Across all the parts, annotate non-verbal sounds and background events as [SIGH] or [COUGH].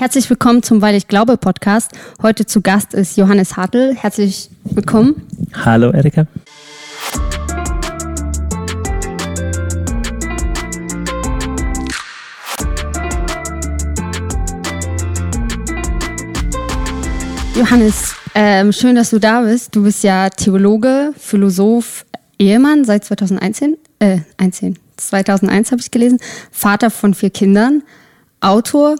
Herzlich willkommen zum Weil ich glaube Podcast. Heute zu Gast ist Johannes Hartl. Herzlich willkommen. Hallo Erika. Johannes, ähm, schön, dass du da bist. Du bist ja Theologe, Philosoph, Ehemann seit 2001, äh, 2001 habe ich gelesen, Vater von vier Kindern, Autor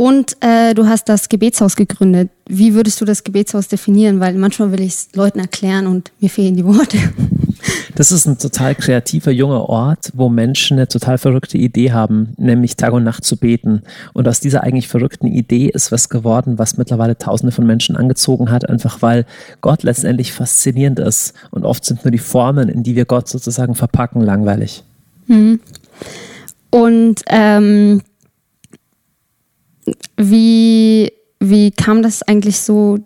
und äh, du hast das Gebetshaus gegründet. Wie würdest du das Gebetshaus definieren? Weil manchmal will ich es Leuten erklären und mir fehlen die Worte. [LAUGHS] Das ist ein total kreativer junger Ort, wo Menschen eine total verrückte Idee haben, nämlich Tag und Nacht zu beten. Und aus dieser eigentlich verrückten Idee ist was geworden, was mittlerweile Tausende von Menschen angezogen hat, einfach weil Gott letztendlich faszinierend ist. Und oft sind nur die Formen, in die wir Gott sozusagen verpacken, langweilig. Mhm. Und ähm, wie, wie kam das eigentlich so,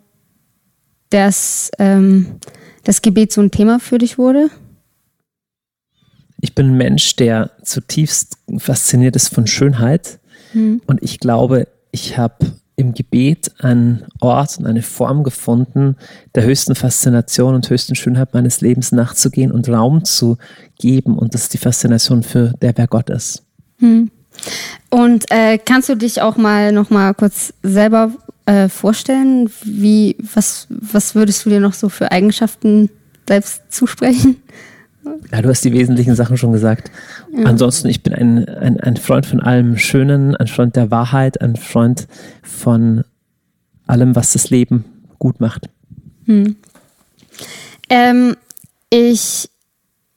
dass ähm, das Gebet so ein Thema für dich wurde? Ich bin ein Mensch, der zutiefst fasziniert ist von Schönheit. Hm. Und ich glaube, ich habe im Gebet einen Ort und eine Form gefunden, der höchsten Faszination und höchsten Schönheit meines Lebens nachzugehen und Raum zu geben. Und das ist die Faszination für der, wer Gott ist. Hm. Und äh, kannst du dich auch mal noch mal kurz selber äh, vorstellen? Wie, was, was würdest du dir noch so für Eigenschaften selbst zusprechen? Ja, du hast die wesentlichen Sachen schon gesagt. Ja. Ansonsten, ich bin ein, ein, ein Freund von allem Schönen, ein Freund der Wahrheit, ein Freund von allem, was das Leben gut macht. Hm. Ähm, ich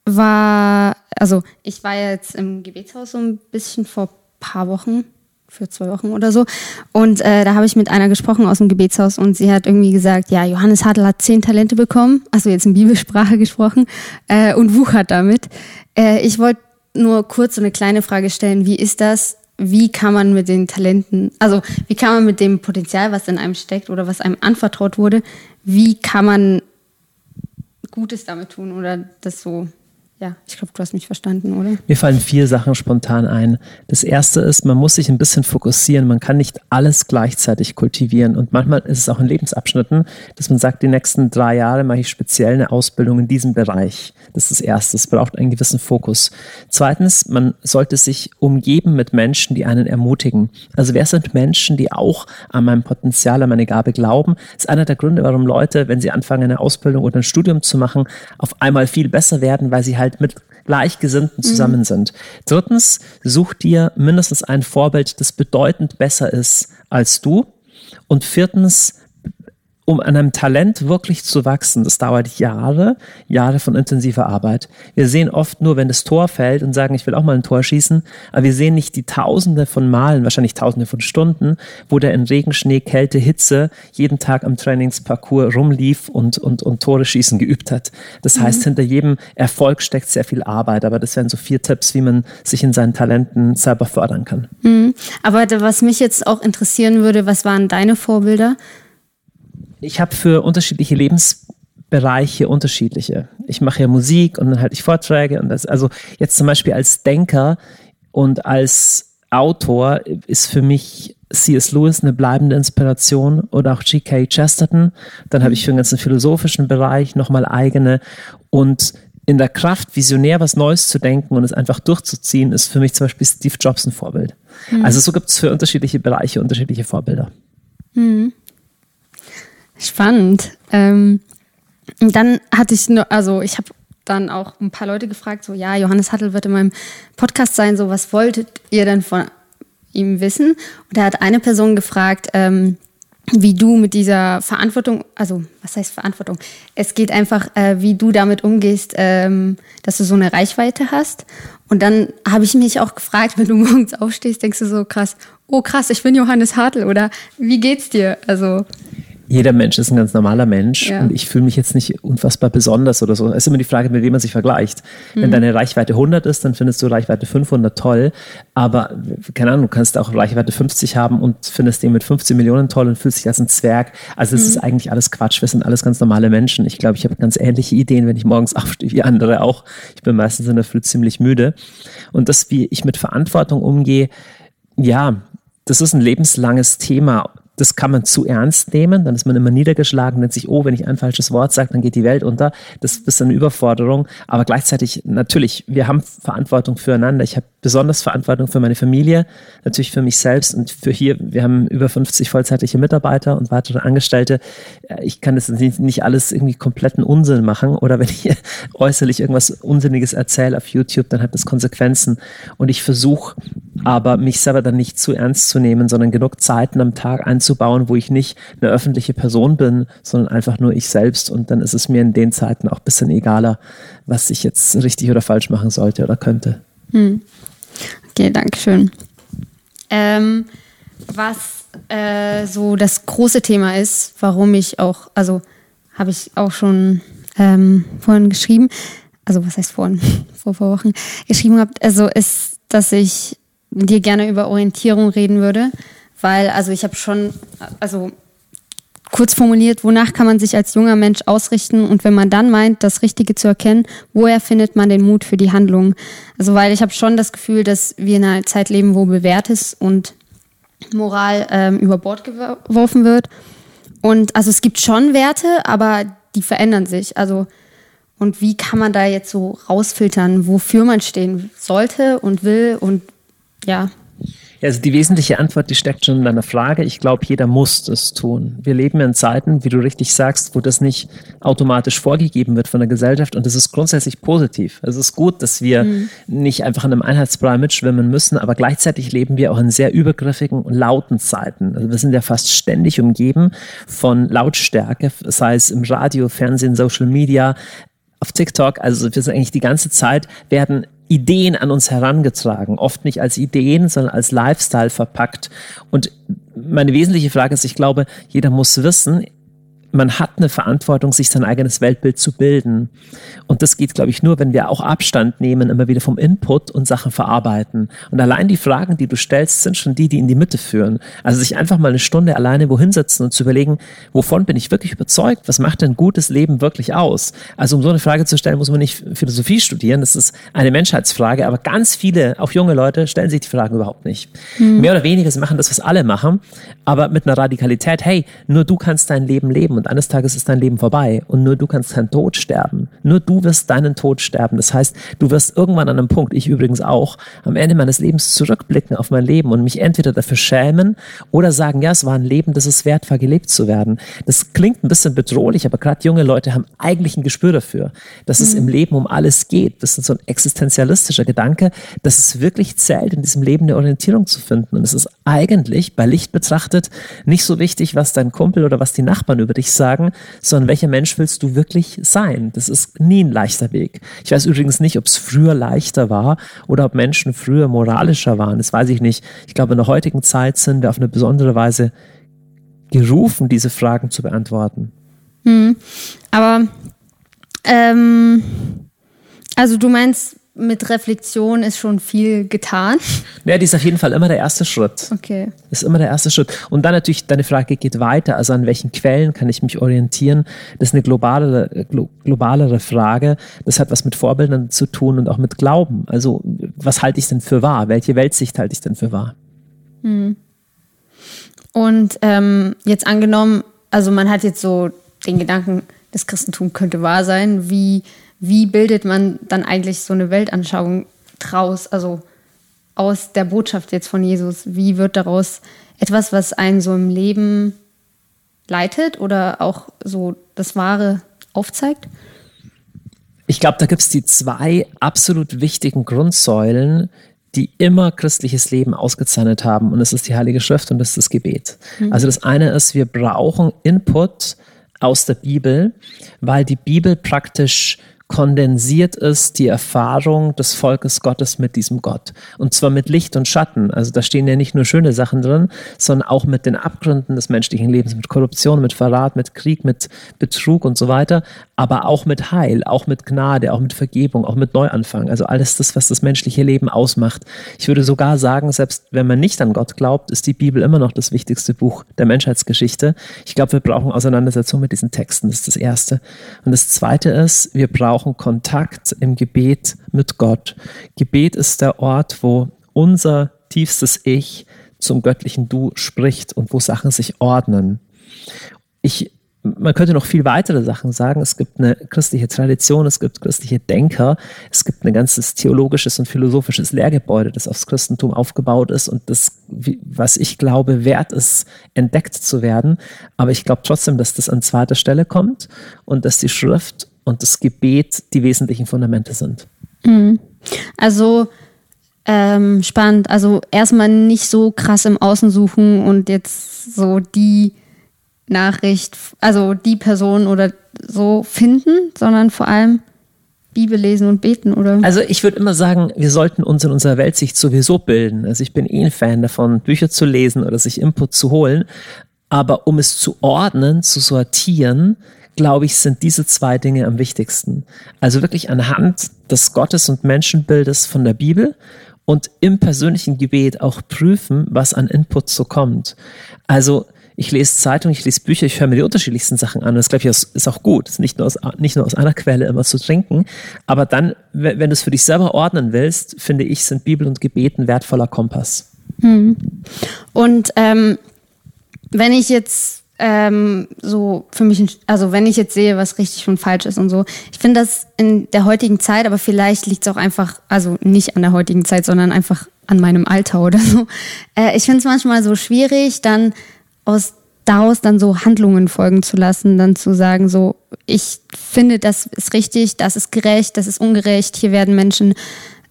war, also ich war jetzt im Gebetshaus so ein bisschen vor ein paar Wochen, für zwei Wochen oder so. Und äh, da habe ich mit einer gesprochen aus dem Gebetshaus und sie hat irgendwie gesagt, ja, Johannes Hartl hat zehn Talente bekommen, also jetzt in Bibelsprache [LAUGHS] gesprochen, äh, und wuchert damit. Äh, ich wollte nur kurz so eine kleine Frage stellen, wie ist das? Wie kann man mit den Talenten, also wie kann man mit dem Potenzial, was in einem steckt oder was einem anvertraut wurde, wie kann man Gutes damit tun oder das so ja, ich glaube, du hast mich verstanden, oder? Mir fallen vier Sachen spontan ein. Das erste ist, man muss sich ein bisschen fokussieren. Man kann nicht alles gleichzeitig kultivieren. Und manchmal ist es auch in Lebensabschnitten, dass man sagt, die nächsten drei Jahre mache ich speziell eine Ausbildung in diesem Bereich. Das ist das Erste. Es braucht einen gewissen Fokus. Zweitens, man sollte sich umgeben mit Menschen, die einen ermutigen. Also wer sind Menschen, die auch an meinem Potenzial, an meine Gabe glauben? Das ist einer der Gründe, warum Leute, wenn sie anfangen, eine Ausbildung oder ein Studium zu machen, auf einmal viel besser werden, weil sie halt halt mit Gleichgesinnten zusammen mhm. sind. Drittens, such dir mindestens ein Vorbild, das bedeutend besser ist als du. Und viertens, um an einem Talent wirklich zu wachsen, das dauert Jahre, Jahre von intensiver Arbeit. Wir sehen oft nur, wenn das Tor fällt und sagen, ich will auch mal ein Tor schießen, aber wir sehen nicht die Tausende von Malen, wahrscheinlich Tausende von Stunden, wo der in Regen, Schnee, Kälte, Hitze jeden Tag am Trainingsparcours rumlief und, und, und Tore schießen geübt hat. Das mhm. heißt, hinter jedem Erfolg steckt sehr viel Arbeit, aber das wären so vier Tipps, wie man sich in seinen Talenten selber fördern kann. Mhm. Aber was mich jetzt auch interessieren würde, was waren deine Vorbilder? Ich habe für unterschiedliche Lebensbereiche unterschiedliche. Ich mache ja Musik und dann halte ich Vorträge und das, also jetzt zum Beispiel als Denker und als Autor ist für mich C.S. Lewis eine bleibende Inspiration oder auch G.K. Chesterton. Dann habe ich für den ganzen philosophischen Bereich nochmal eigene und in der Kraft, visionär was Neues zu denken und es einfach durchzuziehen, ist für mich zum Beispiel Steve Jobs ein Vorbild. Mhm. Also so gibt es für unterschiedliche Bereiche unterschiedliche Vorbilder. Mhm. Spannend. Ähm, dann hatte ich nur, also ich habe dann auch ein paar Leute gefragt, so ja, Johannes Hattel wird in meinem Podcast sein, so was wolltet ihr denn von ihm wissen? Und da hat eine Person gefragt, ähm, wie du mit dieser Verantwortung, also was heißt Verantwortung? Es geht einfach, äh, wie du damit umgehst, ähm, dass du so eine Reichweite hast. Und dann habe ich mich auch gefragt, wenn du [LAUGHS] morgens aufstehst, denkst du so krass, oh krass, ich bin Johannes Hartl oder wie geht's dir? Also jeder Mensch ist ein ganz normaler Mensch ja. und ich fühle mich jetzt nicht unfassbar besonders oder so. Es ist immer die Frage, mit wem man sich vergleicht. Mhm. Wenn deine Reichweite 100 ist, dann findest du Reichweite 500 toll, aber keine Ahnung, du kannst auch Reichweite 50 haben und findest den mit 15 Millionen toll und fühlst dich als ein Zwerg. Also es mhm. ist eigentlich alles Quatsch. Wir sind alles ganz normale Menschen. Ich glaube, ich habe ganz ähnliche Ideen, wenn ich morgens [LAUGHS] aufstehe, wie andere auch. Ich bin meistens in der Früh ziemlich müde. Und das, wie ich mit Verantwortung umgehe, ja, das ist ein lebenslanges Thema das kann man zu ernst nehmen, dann ist man immer niedergeschlagen, nennt sich, oh, wenn ich ein falsches Wort sage, dann geht die Welt unter. Das ist eine Überforderung, aber gleichzeitig natürlich, wir haben Verantwortung füreinander. Ich habe besonders Verantwortung für meine Familie, natürlich für mich selbst und für hier, wir haben über 50 vollzeitliche Mitarbeiter und weitere Angestellte. Ich kann das nicht alles irgendwie kompletten Unsinn machen oder wenn ich [LAUGHS] äußerlich irgendwas Unsinniges erzähle auf YouTube, dann hat das Konsequenzen und ich versuche aber mich selber dann nicht zu ernst zu nehmen, sondern genug Zeiten am Tag einzubauen, wo ich nicht eine öffentliche Person bin, sondern einfach nur ich selbst. Und dann ist es mir in den Zeiten auch ein bisschen egaler, was ich jetzt richtig oder falsch machen sollte oder könnte. Hm. Okay, danke schön. Ähm, was äh, so das große Thema ist, warum ich auch, also habe ich auch schon ähm, vorhin geschrieben, also was heißt vorhin, [LAUGHS] vor paar Wochen geschrieben habt, also ist, dass ich dir gerne über Orientierung reden würde, weil also ich habe schon, also kurz formuliert, wonach kann man sich als junger Mensch ausrichten und wenn man dann meint, das Richtige zu erkennen, woher findet man den Mut für die Handlungen? Also weil ich habe schon das Gefühl, dass wir in einer Zeit leben, wo Bewährtes und Moral ähm, über Bord geworfen wird. Und also es gibt schon Werte, aber die verändern sich. Also und wie kann man da jetzt so rausfiltern, wofür man stehen sollte und will und ja. Also die wesentliche Antwort, die steckt schon in deiner Frage. Ich glaube, jeder muss das tun. Wir leben in Zeiten, wie du richtig sagst, wo das nicht automatisch vorgegeben wird von der Gesellschaft und das ist grundsätzlich positiv. Es ist gut, dass wir mhm. nicht einfach in einem Einheitsbrei mitschwimmen müssen, aber gleichzeitig leben wir auch in sehr übergriffigen und lauten Zeiten. Also wir sind ja fast ständig umgeben von Lautstärke, sei es im Radio, Fernsehen, Social Media, auf TikTok, also wir sind eigentlich die ganze Zeit, werden Ideen an uns herangetragen, oft nicht als Ideen, sondern als Lifestyle verpackt. Und meine wesentliche Frage ist, ich glaube, jeder muss wissen, man hat eine Verantwortung, sich sein eigenes Weltbild zu bilden. Und das geht, glaube ich, nur, wenn wir auch Abstand nehmen, immer wieder vom Input und Sachen verarbeiten. Und allein die Fragen, die du stellst, sind schon die, die in die Mitte führen. Also sich einfach mal eine Stunde alleine wohin setzen und zu überlegen, wovon bin ich wirklich überzeugt? Was macht denn gutes Leben wirklich aus? Also um so eine Frage zu stellen, muss man nicht Philosophie studieren. Das ist eine Menschheitsfrage. Aber ganz viele, auch junge Leute, stellen sich die Fragen überhaupt nicht. Mhm. Mehr oder weniger, sie machen das, was alle machen, aber mit einer Radikalität, hey, nur du kannst dein Leben leben und eines Tages ist dein Leben vorbei und nur du kannst keinen Tod sterben. Nur du wirst deinen Tod sterben. Das heißt, du wirst irgendwann an einem Punkt, ich übrigens auch, am Ende meines Lebens zurückblicken auf mein Leben und mich entweder dafür schämen oder sagen, ja, es war ein Leben, das es wert war, gelebt zu werden. Das klingt ein bisschen bedrohlich, aber gerade junge Leute haben eigentlich ein Gespür dafür, dass mhm. es im Leben um alles geht. Das ist so ein existenzialistischer Gedanke, dass es wirklich zählt, in diesem Leben eine Orientierung zu finden. Und es ist eigentlich bei Licht betrachtet nicht so wichtig, was dein Kumpel oder was die Nachbarn über dich dich sagen, sondern welcher Mensch willst du wirklich sein? Das ist nie ein leichter Weg. Ich weiß übrigens nicht, ob es früher leichter war oder ob Menschen früher moralischer waren. Das weiß ich nicht. Ich glaube, in der heutigen Zeit sind wir auf eine besondere Weise gerufen, diese Fragen zu beantworten. Hm. Aber ähm, also du meinst, mit Reflexion ist schon viel getan. Ja, die ist auf jeden Fall immer der erste Schritt. Okay. Ist immer der erste Schritt. Und dann natürlich, deine Frage geht weiter. Also an welchen Quellen kann ich mich orientieren? Das ist eine globalere, glo globalere Frage. Das hat was mit Vorbildern zu tun und auch mit Glauben. Also was halte ich denn für wahr? Welche Weltsicht halte ich denn für wahr? Hm. Und ähm, jetzt angenommen, also man hat jetzt so den Gedanken, das Christentum könnte wahr sein. Wie wie bildet man dann eigentlich so eine Weltanschauung draus, also aus der Botschaft jetzt von Jesus? Wie wird daraus etwas, was einen so im Leben leitet oder auch so das Wahre aufzeigt? Ich glaube, da gibt es die zwei absolut wichtigen Grundsäulen, die immer christliches Leben ausgezeichnet haben. Und das ist die Heilige Schrift und das ist das Gebet. Mhm. Also das eine ist, wir brauchen Input aus der Bibel, weil die Bibel praktisch kondensiert ist die Erfahrung des Volkes Gottes mit diesem Gott. Und zwar mit Licht und Schatten. Also da stehen ja nicht nur schöne Sachen drin, sondern auch mit den Abgründen des menschlichen Lebens, mit Korruption, mit Verrat, mit Krieg, mit Betrug und so weiter, aber auch mit Heil, auch mit Gnade, auch mit Vergebung, auch mit Neuanfang. Also alles das, was das menschliche Leben ausmacht. Ich würde sogar sagen, selbst wenn man nicht an Gott glaubt, ist die Bibel immer noch das wichtigste Buch der Menschheitsgeschichte. Ich glaube, wir brauchen Auseinandersetzung mit diesen Texten. Das ist das Erste. Und das Zweite ist, wir brauchen brauchen Kontakt im Gebet mit Gott. Gebet ist der Ort, wo unser tiefstes Ich zum göttlichen Du spricht und wo Sachen sich ordnen. Ich man könnte noch viel weitere Sachen sagen. Es gibt eine christliche Tradition, es gibt christliche Denker, es gibt ein ganzes theologisches und philosophisches Lehrgebäude, das aufs Christentum aufgebaut ist und das, was ich glaube, wert ist, entdeckt zu werden. Aber ich glaube trotzdem, dass das an zweiter Stelle kommt und dass die Schrift und das Gebet die wesentlichen Fundamente sind. Mhm. Also ähm, spannend. Also erstmal nicht so krass im Außen suchen und jetzt so die Nachricht, also die Person oder so finden, sondern vor allem Bibel lesen und beten, oder? Also ich würde immer sagen, wir sollten uns in unserer Weltsicht sowieso bilden. Also ich bin eh ein Fan davon, Bücher zu lesen oder sich Input zu holen. Aber um es zu ordnen, zu sortieren, glaube ich, sind diese zwei Dinge am wichtigsten. Also wirklich anhand des Gottes- und Menschenbildes von der Bibel und im persönlichen Gebet auch prüfen, was an Input so kommt. Also ich lese Zeitung, ich lese Bücher, ich höre mir die unterschiedlichsten Sachen an. Das, glaube ich, ist auch gut. nicht nur, aus, nicht nur aus einer Quelle immer zu trinken. Aber dann, wenn, wenn du es für dich selber ordnen willst, finde ich, sind Bibel und Gebet ein wertvoller Kompass. Hm. Und ähm, wenn ich jetzt ähm, so für mich, also wenn ich jetzt sehe, was richtig und falsch ist und so, ich finde das in der heutigen Zeit, aber vielleicht liegt es auch einfach, also nicht an der heutigen Zeit, sondern einfach an meinem Alter oder so. Äh, ich finde es manchmal so schwierig, dann aus daraus dann so Handlungen folgen zu lassen, dann zu sagen, so, ich finde, das ist richtig, das ist gerecht, das ist ungerecht, hier werden Menschen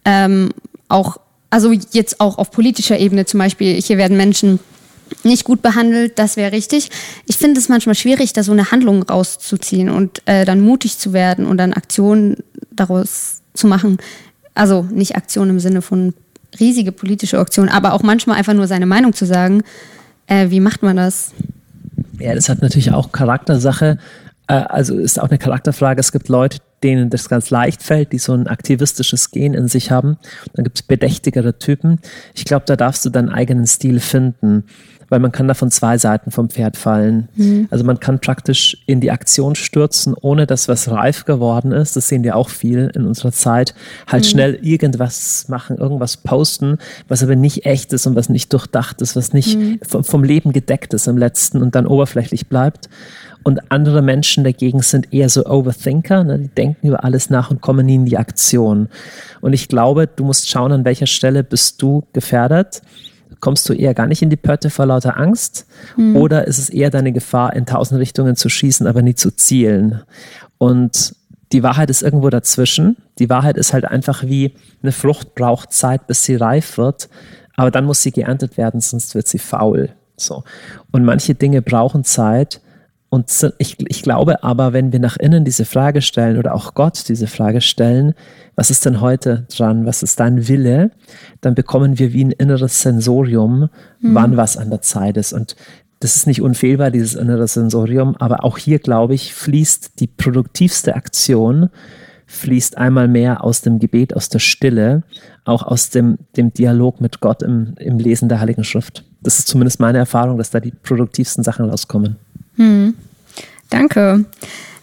ähm, auch, also jetzt auch auf politischer Ebene zum Beispiel, hier werden Menschen nicht gut behandelt, das wäre richtig. Ich finde es manchmal schwierig, da so eine Handlung rauszuziehen und äh, dann mutig zu werden und dann Aktionen daraus zu machen. Also nicht Aktionen im Sinne von riesige politische Aktionen, aber auch manchmal einfach nur seine Meinung zu sagen äh, wie macht man das? Ja, das hat natürlich auch Charaktersache. Äh, also ist auch eine Charakterfrage. Es gibt Leute, denen das ganz leicht fällt, die so ein aktivistisches Gen in sich haben. Dann gibt es bedächtigere Typen. Ich glaube, da darfst du deinen eigenen Stil finden weil man kann da von zwei Seiten vom Pferd fallen. Mhm. Also man kann praktisch in die Aktion stürzen, ohne dass was reif geworden ist. Das sehen wir auch viel in unserer Zeit. Halt mhm. schnell irgendwas machen, irgendwas posten, was aber nicht echt ist und was nicht durchdacht ist, was nicht mhm. vom, vom Leben gedeckt ist im letzten und dann oberflächlich bleibt. Und andere Menschen dagegen sind eher so Overthinker, ne? die denken über alles nach und kommen nie in die Aktion. Und ich glaube, du musst schauen, an welcher Stelle bist du gefährdet kommst du eher gar nicht in die Pötte vor lauter Angst mhm. oder ist es eher deine Gefahr, in tausend Richtungen zu schießen, aber nie zu zielen? Und die Wahrheit ist irgendwo dazwischen. Die Wahrheit ist halt einfach wie eine Frucht braucht Zeit, bis sie reif wird, aber dann muss sie geerntet werden, sonst wird sie faul. So. Und manche Dinge brauchen Zeit und ich, ich glaube aber, wenn wir nach innen diese Frage stellen oder auch Gott diese Frage stellen, was ist denn heute dran, was ist dein Wille, dann bekommen wir wie ein inneres Sensorium, mhm. wann was an der Zeit ist. Und das ist nicht unfehlbar, dieses innere Sensorium, aber auch hier, glaube ich, fließt die produktivste Aktion, fließt einmal mehr aus dem Gebet, aus der Stille, auch aus dem, dem Dialog mit Gott im, im Lesen der Heiligen Schrift. Das ist zumindest meine Erfahrung, dass da die produktivsten Sachen rauskommen. Hm. Danke.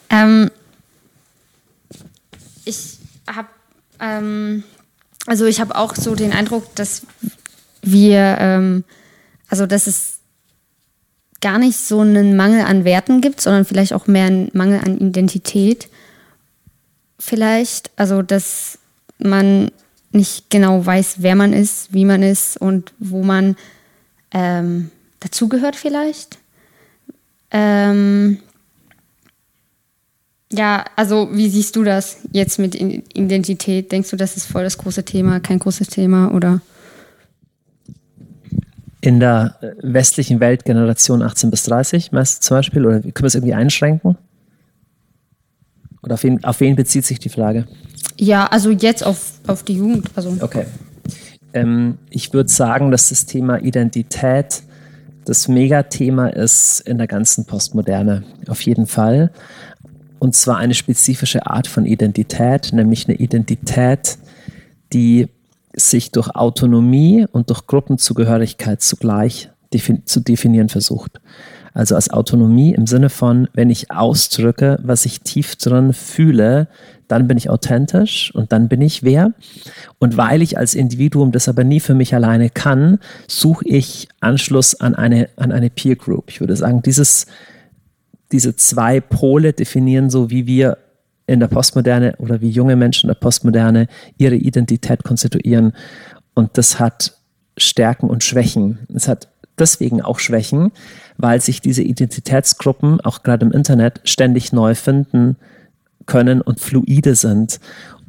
Ähm, ich habe ähm, also ich habe auch so den Eindruck, dass wir, ähm, also dass es gar nicht so einen Mangel an Werten gibt, sondern vielleicht auch mehr einen Mangel an Identität. Vielleicht, also dass man nicht genau weiß, wer man ist, wie man ist und wo man ähm, dazugehört vielleicht. Ähm, ja, also wie siehst du das jetzt mit Identität? Denkst du, das ist voll das große Thema, kein großes Thema oder? In der äh, westlichen Welt Generation 18 bis 30, meinst du zum Beispiel? Oder können wir es irgendwie einschränken? Oder auf wen, auf wen bezieht sich die Frage? Ja, also jetzt auf, auf die Jugend. Also. Okay. Ähm, ich würde sagen, dass das Thema Identität das Megathema ist in der ganzen Postmoderne. Auf jeden Fall. Und zwar eine spezifische Art von Identität, nämlich eine Identität, die sich durch Autonomie und durch Gruppenzugehörigkeit zugleich defin zu definieren versucht. Also als Autonomie im Sinne von, wenn ich ausdrücke, was ich tief drin fühle, dann bin ich authentisch und dann bin ich wer. Und weil ich als Individuum das aber nie für mich alleine kann, suche ich Anschluss an eine, an eine Peer Group. Ich würde sagen, dieses, diese zwei Pole definieren so, wie wir in der Postmoderne oder wie junge Menschen in der Postmoderne ihre Identität konstituieren. Und das hat Stärken und Schwächen. Es hat deswegen auch Schwächen, weil sich diese Identitätsgruppen auch gerade im Internet ständig neu finden können und fluide sind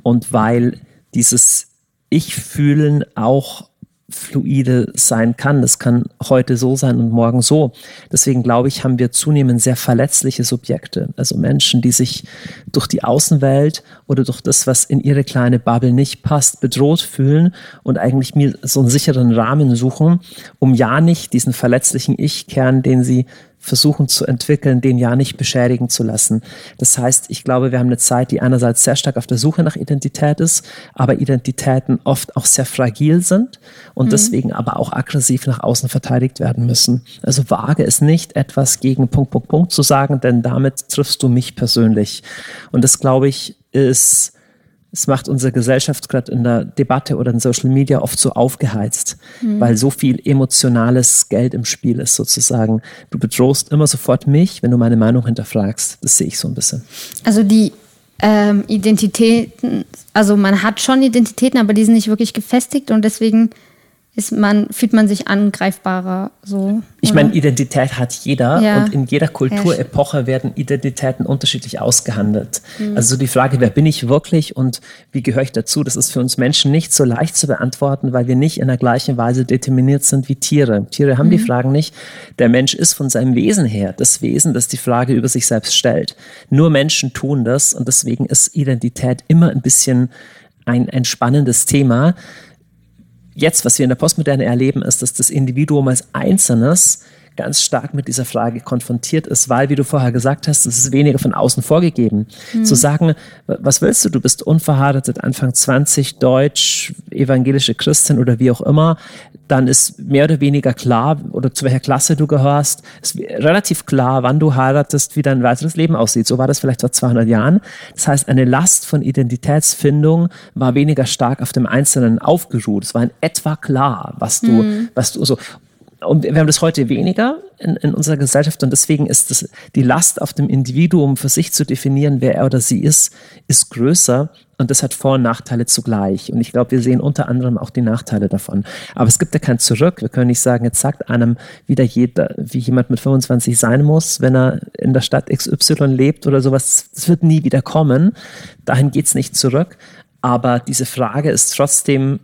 und weil dieses Ich-Fühlen auch fluide sein kann. Das kann heute so sein und morgen so. Deswegen glaube ich, haben wir zunehmend sehr verletzliche Subjekte. Also Menschen, die sich durch die Außenwelt oder durch das, was in ihre kleine Bubble nicht passt, bedroht fühlen und eigentlich mir so einen sicheren Rahmen suchen, um ja nicht diesen verletzlichen Ich-Kern, den sie versuchen zu entwickeln, den ja nicht beschädigen zu lassen. Das heißt, ich glaube, wir haben eine Zeit, die einerseits sehr stark auf der Suche nach Identität ist, aber Identitäten oft auch sehr fragil sind und mhm. deswegen aber auch aggressiv nach außen verteidigt werden müssen. Also wage es nicht, etwas gegen Punkt, Punkt, Punkt zu sagen, denn damit triffst du mich persönlich. Und das, glaube ich, ist es macht unsere Gesellschaft gerade in der Debatte oder in Social Media oft so aufgeheizt, mhm. weil so viel emotionales Geld im Spiel ist sozusagen. Du bedrohst immer sofort mich, wenn du meine Meinung hinterfragst. Das sehe ich so ein bisschen. Also die ähm, Identitäten, also man hat schon Identitäten, aber die sind nicht wirklich gefestigt und deswegen ist man, fühlt man sich angreifbarer so. Ich meine, Identität hat jeder ja. und in jeder Kulturepoche werden Identitäten unterschiedlich ausgehandelt. Mhm. Also die Frage, wer bin ich wirklich und wie gehöre ich dazu, das ist für uns Menschen nicht so leicht zu beantworten, weil wir nicht in der gleichen Weise determiniert sind wie Tiere. Tiere haben mhm. die Fragen nicht. Der Mensch ist von seinem Wesen her das Wesen, das die Frage über sich selbst stellt. Nur Menschen tun das und deswegen ist Identität immer ein bisschen ein, ein spannendes Thema jetzt, was wir in der Postmoderne erleben, ist, dass das Individuum als Einzelnes ganz stark mit dieser Frage konfrontiert ist, weil, wie du vorher gesagt hast, es ist weniger von außen vorgegeben. Mhm. Zu sagen, was willst du? Du bist unverheiratet, Anfang 20, deutsch, evangelische Christin oder wie auch immer dann ist mehr oder weniger klar, oder zu welcher Klasse du gehörst, ist relativ klar, wann du heiratest, wie dein weiteres Leben aussieht. So war das vielleicht vor 200 Jahren. Das heißt, eine Last von Identitätsfindung war weniger stark auf dem Einzelnen aufgeruht. Es war in etwa klar, was du, mhm. was du so. Und wir haben das heute weniger in, in unserer Gesellschaft und deswegen ist das, die Last auf dem Individuum für sich zu definieren, wer er oder sie ist, ist größer und das hat Vor- und Nachteile zugleich. Und ich glaube, wir sehen unter anderem auch die Nachteile davon. Aber es gibt ja kein Zurück. Wir können nicht sagen, jetzt sagt einem wieder jeder, wie jemand mit 25 sein muss, wenn er in der Stadt XY lebt oder sowas. Das wird nie wieder kommen. Dahin geht's nicht zurück. Aber diese Frage ist trotzdem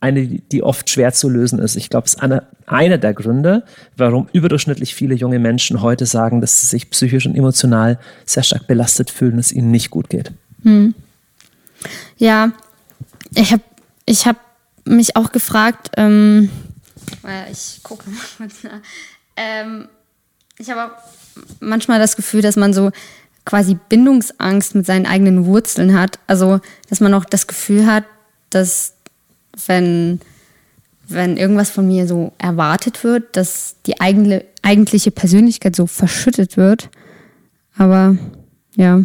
eine, die oft schwer zu lösen ist. Ich glaube, es ist einer, der Gründe, warum überdurchschnittlich viele junge Menschen heute sagen, dass sie sich psychisch und emotional sehr stark belastet fühlen, dass es ihnen nicht gut geht. Hm. Ja, ich habe ich hab mich auch gefragt, ähm, ich gucke mal kurz nach. Ähm, ich habe auch manchmal das Gefühl, dass man so quasi Bindungsangst mit seinen eigenen Wurzeln hat. Also, dass man auch das Gefühl hat, dass wenn, wenn irgendwas von mir so erwartet wird, dass die eigene, eigentliche Persönlichkeit so verschüttet wird. Aber ja.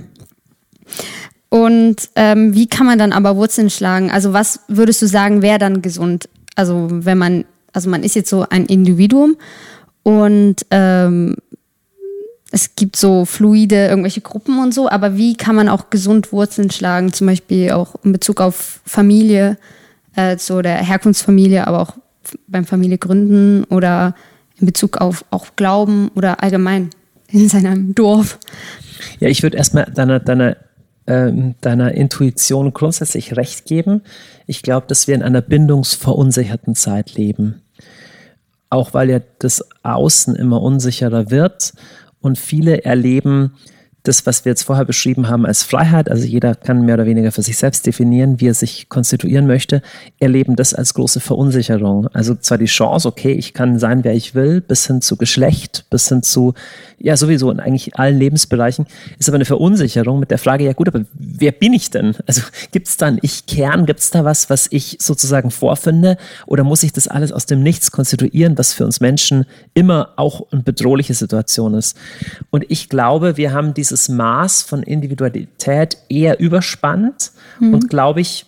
Und ähm, wie kann man dann aber Wurzeln schlagen? Also was würdest du sagen, wäre dann gesund? Also wenn man, also man ist jetzt so ein Individuum und ähm, es gibt so fluide irgendwelche Gruppen und so, aber wie kann man auch gesund Wurzeln schlagen? Zum Beispiel auch in Bezug auf Familie, äh, so der Herkunftsfamilie, aber auch beim Familiegründen oder in Bezug auf auch Glauben oder allgemein in seinem Dorf. Ja, ich würde erstmal deiner, deiner ähm, deiner Intuition grundsätzlich recht geben. Ich glaube, dass wir in einer bindungsverunsicherten Zeit leben. Auch weil ja das Außen immer unsicherer wird und viele erleben das, was wir jetzt vorher beschrieben haben als Freiheit, also jeder kann mehr oder weniger für sich selbst definieren, wie er sich konstituieren möchte, erleben das als große Verunsicherung. Also zwar die Chance, okay, ich kann sein, wer ich will, bis hin zu Geschlecht, bis hin zu, ja sowieso in eigentlich allen Lebensbereichen, ist aber eine Verunsicherung mit der Frage, ja gut, aber wer bin ich denn? Also gibt es da einen Ich-Kern, gibt es da was, was ich sozusagen vorfinde oder muss ich das alles aus dem Nichts konstituieren, was für uns Menschen immer auch eine bedrohliche Situation ist? Und ich glaube, wir haben dieses Maß von Individualität eher überspannt mhm. und glaube ich,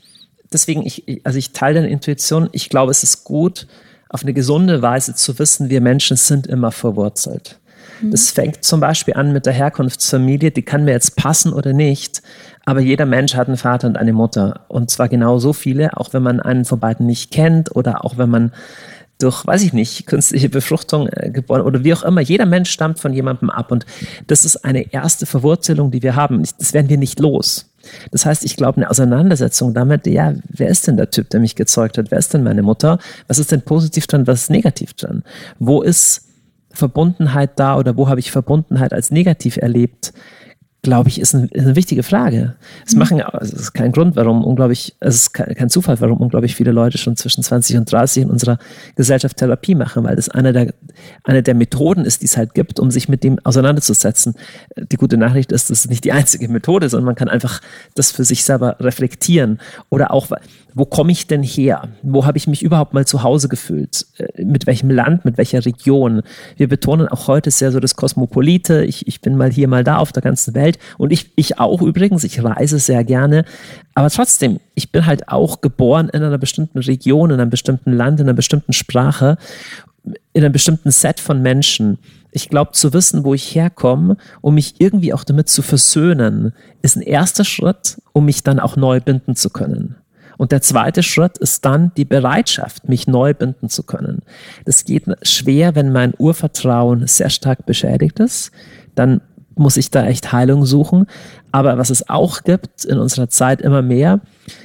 deswegen, ich, also ich teile deine Intuition, ich glaube, es ist gut, auf eine gesunde Weise zu wissen, wir Menschen sind immer verwurzelt. Mhm. Das fängt zum Beispiel an mit der Herkunftsfamilie, die kann mir jetzt passen oder nicht, aber jeder Mensch hat einen Vater und eine Mutter. Und zwar genau so viele, auch wenn man einen von beiden nicht kennt oder auch wenn man durch, weiß ich nicht, künstliche Befruchtung äh, geboren oder wie auch immer. Jeder Mensch stammt von jemandem ab und das ist eine erste Verwurzelung, die wir haben. Das werden wir nicht los. Das heißt, ich glaube, eine Auseinandersetzung damit, ja, wer ist denn der Typ, der mich gezeugt hat? Wer ist denn meine Mutter? Was ist denn positiv dran? Was ist negativ dran? Wo ist Verbundenheit da oder wo habe ich Verbundenheit als negativ erlebt? Glaube ich, ist, ein, ist, eine wichtige Frage. Es mhm. machen, also es ist kein Grund, warum unglaublich, es ist kein, kein, Zufall, warum unglaublich viele Leute schon zwischen 20 und 30 in unserer Gesellschaft Therapie machen, weil das eine der, eine der Methoden ist, die es halt gibt, um sich mit dem auseinanderzusetzen. Die gute Nachricht ist, das ist nicht die einzige Methode, sondern man kann einfach das für sich selber reflektieren oder auch, wo komme ich denn her? Wo habe ich mich überhaupt mal zu Hause gefühlt? Äh, mit welchem Land, mit welcher Region? Wir betonen auch heute sehr so das Kosmopolite. Ich, ich bin mal hier, mal da auf der ganzen Welt. Und ich, ich auch übrigens, ich reise sehr gerne. Aber trotzdem, ich bin halt auch geboren in einer bestimmten Region, in einem bestimmten Land, in einer bestimmten Sprache, in einem bestimmten Set von Menschen. Ich glaube, zu wissen, wo ich herkomme, um mich irgendwie auch damit zu versöhnen, ist ein erster Schritt, um mich dann auch neu binden zu können. Und der zweite Schritt ist dann die Bereitschaft, mich neu binden zu können. Das geht schwer, wenn mein Urvertrauen sehr stark beschädigt ist. Dann muss ich da echt Heilung suchen. Aber was es auch gibt in unserer Zeit immer mehr,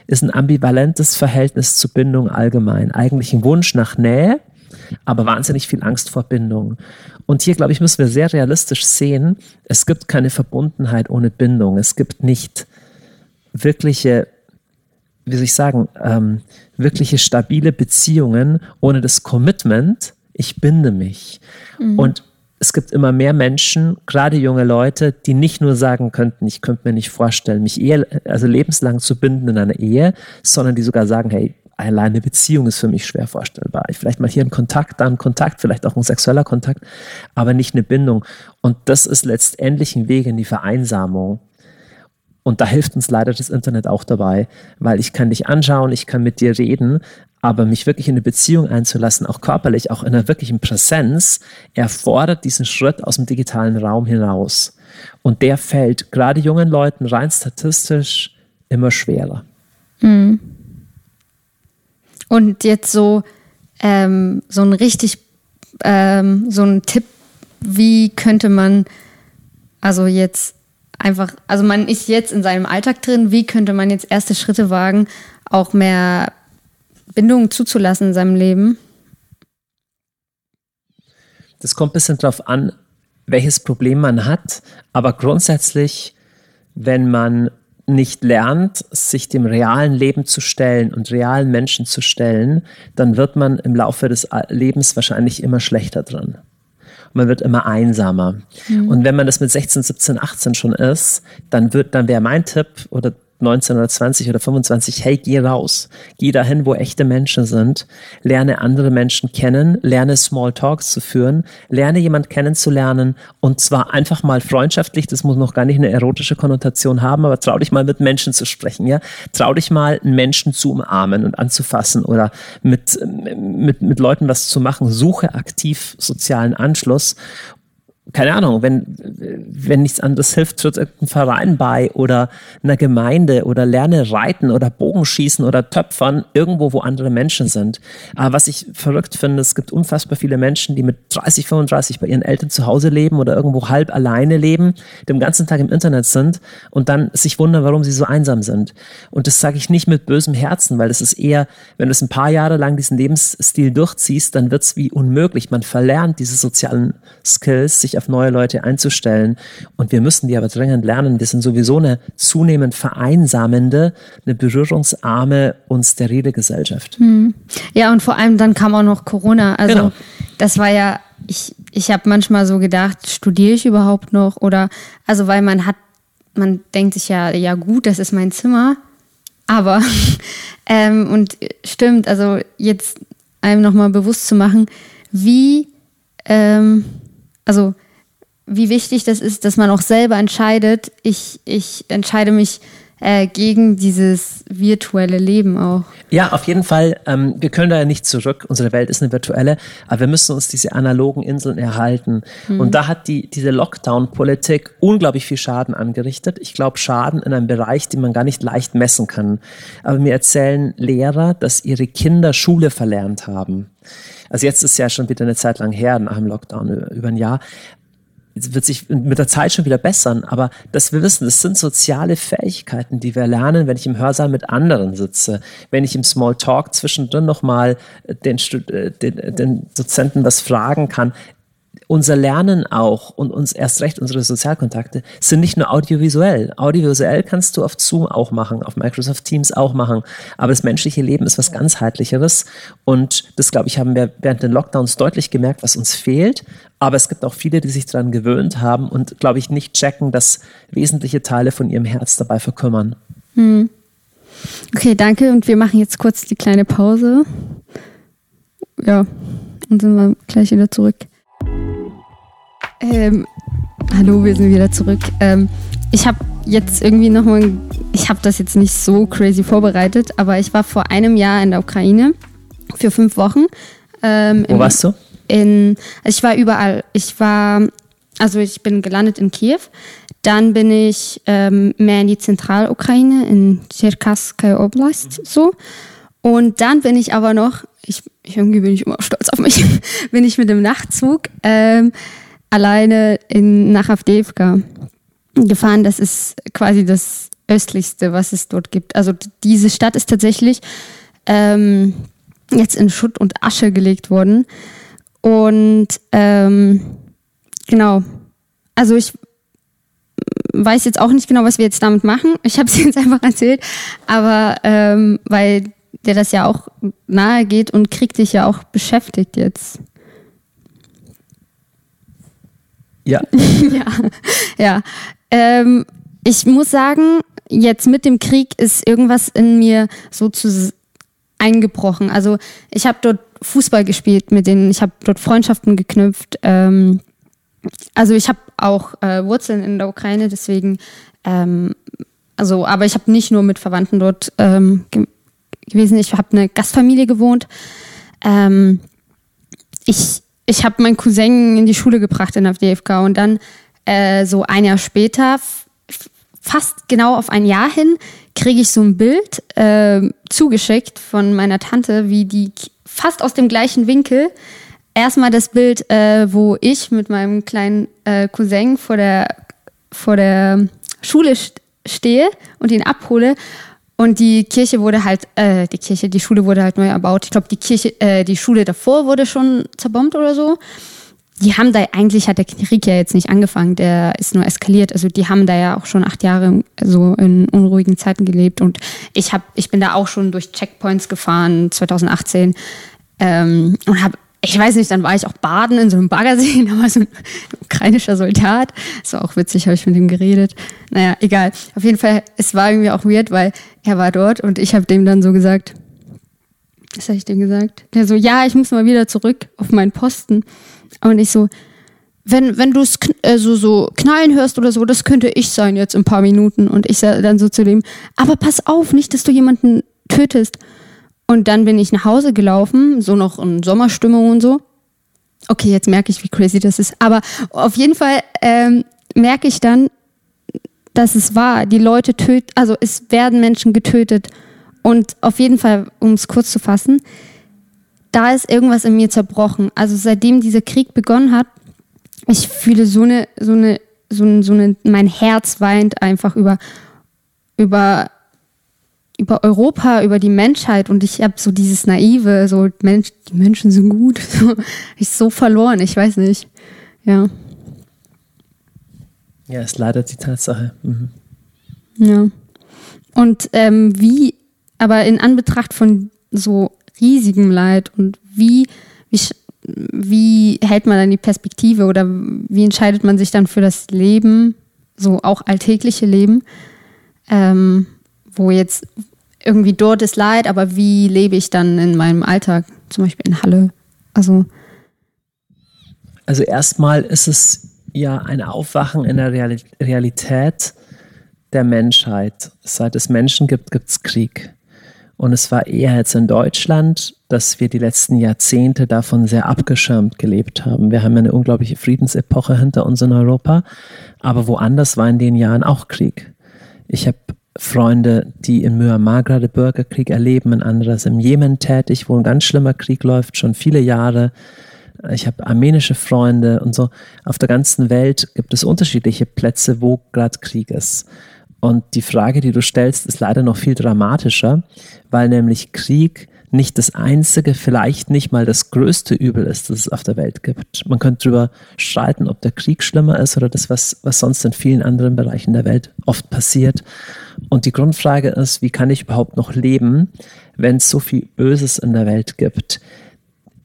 ist ein ambivalentes Verhältnis zu Bindung allgemein. Eigentlich ein Wunsch nach Nähe, aber wahnsinnig viel Angst vor Bindung. Und hier, glaube ich, müssen wir sehr realistisch sehen, es gibt keine Verbundenheit ohne Bindung. Es gibt nicht wirkliche wie soll ich sagen, ähm, wirkliche stabile Beziehungen ohne das Commitment, ich binde mich. Mhm. Und es gibt immer mehr Menschen, gerade junge Leute, die nicht nur sagen könnten, ich könnte mir nicht vorstellen, mich ehe, also lebenslang zu binden in einer Ehe, sondern die sogar sagen, hey, alleine eine Beziehung ist für mich schwer vorstellbar. Ich vielleicht mal hier ein Kontakt, dann Kontakt, vielleicht auch ein sexueller Kontakt, aber nicht eine Bindung. Und das ist letztendlich ein Weg in die Vereinsamung. Und da hilft uns leider das Internet auch dabei, weil ich kann dich anschauen, ich kann mit dir reden, aber mich wirklich in eine Beziehung einzulassen, auch körperlich, auch in einer wirklichen Präsenz, erfordert diesen Schritt aus dem digitalen Raum hinaus. Und der fällt gerade jungen Leuten rein statistisch immer schwerer. Mhm. Und jetzt so, ähm, so ein richtig, ähm, so ein Tipp, wie könnte man also jetzt einfach, also man ist jetzt in seinem Alltag drin, wie könnte man jetzt erste Schritte wagen, auch mehr Bindungen zuzulassen in seinem Leben? Das kommt ein bisschen darauf an, welches Problem man hat, aber grundsätzlich, wenn man nicht lernt, sich dem realen Leben zu stellen und realen Menschen zu stellen, dann wird man im Laufe des Lebens wahrscheinlich immer schlechter dran man wird immer einsamer. Mhm. Und wenn man das mit 16, 17, 18 schon ist, dann wird, dann wäre mein Tipp oder 19 oder 20 oder 25, hey, geh raus. Geh dahin, wo echte Menschen sind. Lerne andere Menschen kennen. Lerne Small Talks zu führen. Lerne jemand kennenzulernen. Und zwar einfach mal freundschaftlich. Das muss noch gar nicht eine erotische Konnotation haben, aber trau dich mal mit Menschen zu sprechen, ja. Trau dich mal, einen Menschen zu umarmen und anzufassen oder mit, mit, mit Leuten was zu machen. Suche aktiv sozialen Anschluss keine Ahnung, wenn, wenn nichts anderes hilft, tritt irgendein Verein bei oder einer Gemeinde oder lerne reiten oder Bogenschießen oder töpfern irgendwo, wo andere Menschen sind. Aber was ich verrückt finde, es gibt unfassbar viele Menschen, die mit 30, 35 bei ihren Eltern zu Hause leben oder irgendwo halb alleine leben, den ganzen Tag im Internet sind und dann sich wundern, warum sie so einsam sind. Und das sage ich nicht mit bösem Herzen, weil das ist eher, wenn du es ein paar Jahre lang diesen Lebensstil durchziehst, dann wird es wie unmöglich. Man verlernt diese sozialen Skills, sich auf neue Leute einzustellen. Und wir müssen die aber dringend lernen. Wir sind sowieso eine zunehmend vereinsamende, eine berührungsarme und sterile Gesellschaft. Hm. Ja, und vor allem dann kam auch noch Corona. Also genau. das war ja, ich, ich habe manchmal so gedacht, studiere ich überhaupt noch? Oder also weil man hat, man denkt sich ja, ja gut, das ist mein Zimmer. Aber [LAUGHS] ähm, und stimmt, also jetzt einem nochmal bewusst zu machen, wie, ähm, also wie wichtig das ist, dass man auch selber entscheidet. Ich, ich entscheide mich äh, gegen dieses virtuelle Leben auch. Ja, auf jeden Fall. Ähm, wir können da ja nicht zurück. Unsere Welt ist eine virtuelle, aber wir müssen uns diese analogen Inseln erhalten. Hm. Und da hat die, diese Lockdown-Politik unglaublich viel Schaden angerichtet. Ich glaube, Schaden in einem Bereich, den man gar nicht leicht messen kann. Aber mir erzählen Lehrer, dass ihre Kinder Schule verlernt haben. Also jetzt ist ja schon wieder eine Zeit lang her, nach dem Lockdown über ein Jahr wird sich mit der Zeit schon wieder bessern, aber dass wir wissen, das sind soziale Fähigkeiten, die wir lernen, wenn ich im Hörsaal mit anderen sitze, wenn ich im Smalltalk zwischendrin nochmal den, äh, den, den Dozenten was fragen kann unser Lernen auch und uns erst recht unsere Sozialkontakte sind nicht nur audiovisuell. Audiovisuell kannst du auf Zoom auch machen, auf Microsoft Teams auch machen. Aber das menschliche Leben ist was ganzheitlicheres. Und das, glaube ich, haben wir während den Lockdowns deutlich gemerkt, was uns fehlt. Aber es gibt auch viele, die sich daran gewöhnt haben und, glaube ich, nicht checken, dass wesentliche Teile von ihrem Herz dabei verkümmern. Hm. Okay, danke. Und wir machen jetzt kurz die kleine Pause. Ja, und sind wir gleich wieder zurück. Ähm, hallo, wir sind wieder zurück. Ähm, ich habe jetzt irgendwie nochmal, ich habe das jetzt nicht so crazy vorbereitet, aber ich war vor einem Jahr in der Ukraine für fünf Wochen. Ähm, Wo warst du? In, also ich war überall. Ich war, also ich bin gelandet in Kiew. Dann bin ich ähm, mehr in die Zentralukraine, in Cherkasskaya Oblast, so. Und dann bin ich aber noch, ich, irgendwie bin ich immer stolz auf mich, [LAUGHS] bin ich mit dem Nachtzug ähm, alleine in, nach Avdevka gefahren. Das ist quasi das östlichste, was es dort gibt. Also diese Stadt ist tatsächlich ähm, jetzt in Schutt und Asche gelegt worden. Und ähm, genau, also ich weiß jetzt auch nicht genau, was wir jetzt damit machen. Ich habe es [LAUGHS] jetzt einfach erzählt, aber ähm, weil der das ja auch nahe geht und Krieg dich ja auch beschäftigt jetzt. Ja. [LAUGHS] ja. ja. Ähm, ich muss sagen, jetzt mit dem Krieg ist irgendwas in mir so zu eingebrochen. Also ich habe dort Fußball gespielt mit denen, ich habe dort Freundschaften geknüpft. Ähm, also ich habe auch äh, Wurzeln in der Ukraine, deswegen, ähm, also, aber ich habe nicht nur mit Verwandten dort ähm, ge gewesen. Ich habe eine Gastfamilie gewohnt. Ähm, ich ich habe meinen Cousin in die Schule gebracht in DFK und dann äh, so ein Jahr später, fast genau auf ein Jahr hin, kriege ich so ein Bild äh, zugeschickt von meiner Tante, wie die fast aus dem gleichen Winkel. Erstmal das Bild, äh, wo ich mit meinem kleinen äh, Cousin vor der, vor der Schule stehe und ihn abhole. Und die Kirche wurde halt, äh, die Kirche, die Schule wurde halt neu erbaut. Ich glaube, die Kirche, äh, die Schule davor wurde schon zerbombt oder so. Die haben da, eigentlich hat der Krieg ja jetzt nicht angefangen, der ist nur eskaliert. Also die haben da ja auch schon acht Jahre so in unruhigen Zeiten gelebt. Und ich hab, ich bin da auch schon durch Checkpoints gefahren, 2018. Ähm, und habe ich weiß nicht, dann war ich auch baden in so einem Baggersee, [LAUGHS] da war so ein ukrainischer Soldat. War auch witzig, habe ich mit ihm geredet. Naja, egal. Auf jeden Fall, es war irgendwie auch weird, weil er war dort und ich habe dem dann so gesagt, was habe ich dem gesagt? Der so, ja, ich muss mal wieder zurück auf meinen Posten. Und ich so, wenn, wenn du es äh, so, knallen hörst oder so, das könnte ich sein jetzt in ein paar Minuten. Und ich dann so zu dem, aber pass auf, nicht, dass du jemanden tötest. Und dann bin ich nach Hause gelaufen, so noch in Sommerstimmung und so. Okay, jetzt merke ich, wie crazy das ist. Aber auf jeden Fall ähm, merke ich dann, dass es wahr. Die Leute töten, also es werden Menschen getötet. Und auf jeden Fall, um es kurz zu fassen, da ist irgendwas in mir zerbrochen. Also seitdem dieser Krieg begonnen hat, ich fühle so eine, so eine, so eine, so eine mein Herz weint einfach über, über über Europa, über die Menschheit und ich habe so dieses naive, so Mensch, die Menschen sind gut, [LAUGHS] ich so verloren, ich weiß nicht. Ja. Ja, ist leider die Tatsache. Mhm. Ja. Und ähm, wie, aber in Anbetracht von so riesigem Leid und wie, wie, wie hält man dann die Perspektive oder wie entscheidet man sich dann für das Leben, so auch alltägliche Leben, ähm, wo jetzt irgendwie dort ist Leid, aber wie lebe ich dann in meinem Alltag, zum Beispiel in Halle? Also, also erstmal ist es ja ein Aufwachen in der Realität der Menschheit. Seit es Menschen gibt, gibt es Krieg. Und es war eher jetzt in Deutschland, dass wir die letzten Jahrzehnte davon sehr abgeschirmt gelebt haben. Wir haben eine unglaubliche Friedensepoche hinter uns in Europa, aber woanders war in den Jahren auch Krieg. Ich habe Freunde, die in Myanmar gerade Bürgerkrieg erleben, ein anderes im Jemen tätig, wo ein ganz schlimmer Krieg läuft, schon viele Jahre. Ich habe armenische Freunde und so. Auf der ganzen Welt gibt es unterschiedliche Plätze, wo gerade Krieg ist. Und die Frage, die du stellst, ist leider noch viel dramatischer, weil nämlich Krieg nicht das einzige, vielleicht nicht mal das größte Übel ist, das es auf der Welt gibt. Man könnte darüber streiten, ob der Krieg schlimmer ist oder das, was, was sonst in vielen anderen Bereichen der Welt oft passiert. Und die Grundfrage ist, wie kann ich überhaupt noch leben, wenn es so viel Böses in der Welt gibt?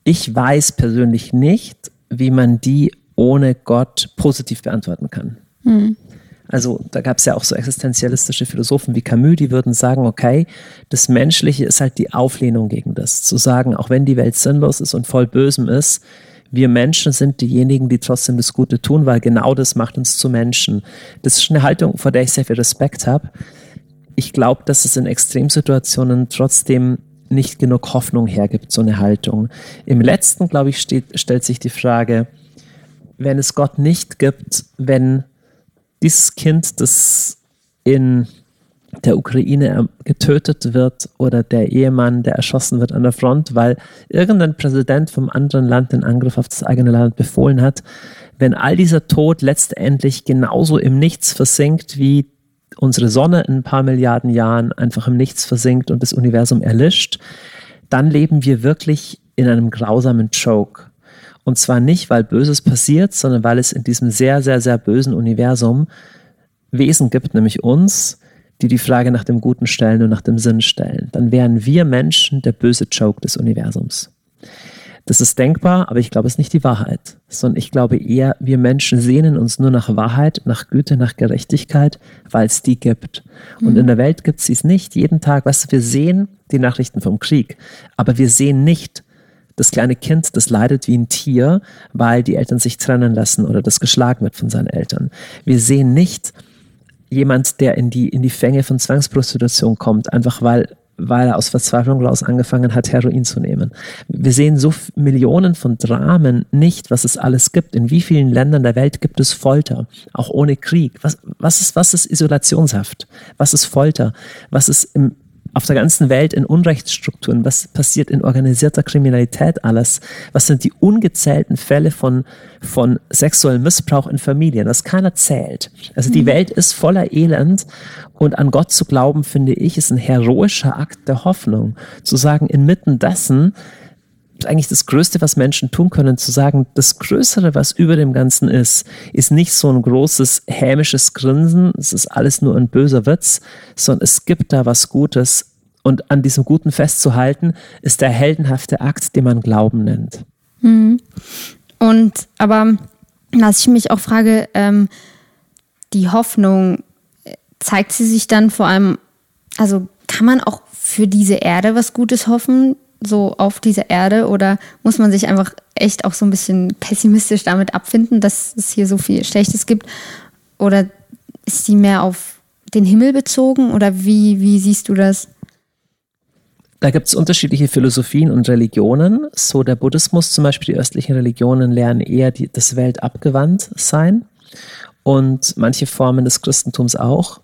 Ich weiß persönlich nicht, wie man die ohne Gott positiv beantworten kann. Mhm. Also da gab es ja auch so existenzialistische Philosophen wie Camus, die würden sagen, okay, das Menschliche ist halt die Auflehnung gegen das. Zu sagen, auch wenn die Welt sinnlos ist und voll Bösem ist, wir Menschen sind diejenigen, die trotzdem das Gute tun, weil genau das macht uns zu Menschen. Das ist eine Haltung, vor der ich sehr viel Respekt habe. Ich glaube, dass es in Extremsituationen trotzdem nicht genug Hoffnung hergibt, so eine Haltung. Im letzten, glaube ich, steht, stellt sich die Frage, wenn es Gott nicht gibt, wenn dieses Kind, das in der Ukraine getötet wird oder der Ehemann, der erschossen wird an der Front, weil irgendein Präsident vom anderen Land den Angriff auf das eigene Land befohlen hat, wenn all dieser Tod letztendlich genauso im Nichts versinkt, wie unsere Sonne in ein paar Milliarden Jahren einfach im Nichts versinkt und das Universum erlischt, dann leben wir wirklich in einem grausamen Choke. Und zwar nicht, weil Böses passiert, sondern weil es in diesem sehr, sehr, sehr bösen Universum Wesen gibt, nämlich uns, die die Frage nach dem Guten stellen und nach dem Sinn stellen. Dann wären wir Menschen der böse Joke des Universums. Das ist denkbar, aber ich glaube, es ist nicht die Wahrheit, sondern ich glaube eher, wir Menschen sehnen uns nur nach Wahrheit, nach Güte, nach Gerechtigkeit, weil es die gibt. Und mhm. in der Welt gibt es dies nicht. Jeden Tag, weißt du, wir sehen die Nachrichten vom Krieg, aber wir sehen nicht, das kleine Kind, das leidet wie ein Tier, weil die Eltern sich trennen lassen oder das geschlagen wird von seinen Eltern. Wir sehen nicht jemand, der in die, in die Fänge von Zwangsprostitution kommt, einfach weil weil er aus Verzweiflung raus angefangen hat, Heroin zu nehmen. Wir sehen so Millionen von Dramen nicht, was es alles gibt. In wie vielen Ländern der Welt gibt es Folter, auch ohne Krieg? Was, was, ist, was ist Isolationshaft? Was ist Folter? Was ist im, auf der ganzen Welt in Unrechtsstrukturen, was passiert in organisierter Kriminalität alles, was sind die ungezählten Fälle von, von sexuellem Missbrauch in Familien, was keiner zählt. Also die mhm. Welt ist voller Elend und an Gott zu glauben, finde ich, ist ein heroischer Akt der Hoffnung. Zu sagen, inmitten dessen, eigentlich das Größte, was Menschen tun können, zu sagen, das Größere, was über dem Ganzen ist, ist nicht so ein großes hämisches Grinsen, es ist alles nur ein böser Witz, sondern es gibt da was Gutes und an diesem Guten festzuhalten, ist der heldenhafte Akt, den man Glauben nennt. Mhm. Und aber, was ich mich auch frage, ähm, die Hoffnung, zeigt sie sich dann vor allem, also kann man auch für diese Erde was Gutes hoffen? So auf dieser Erde oder muss man sich einfach echt auch so ein bisschen pessimistisch damit abfinden, dass es hier so viel Schlechtes gibt? Oder ist sie mehr auf den Himmel bezogen oder wie, wie siehst du das? Da gibt es unterschiedliche Philosophien und Religionen. So der Buddhismus zum Beispiel, die östlichen Religionen lernen eher die, das Weltabgewandt sein und manche Formen des Christentums auch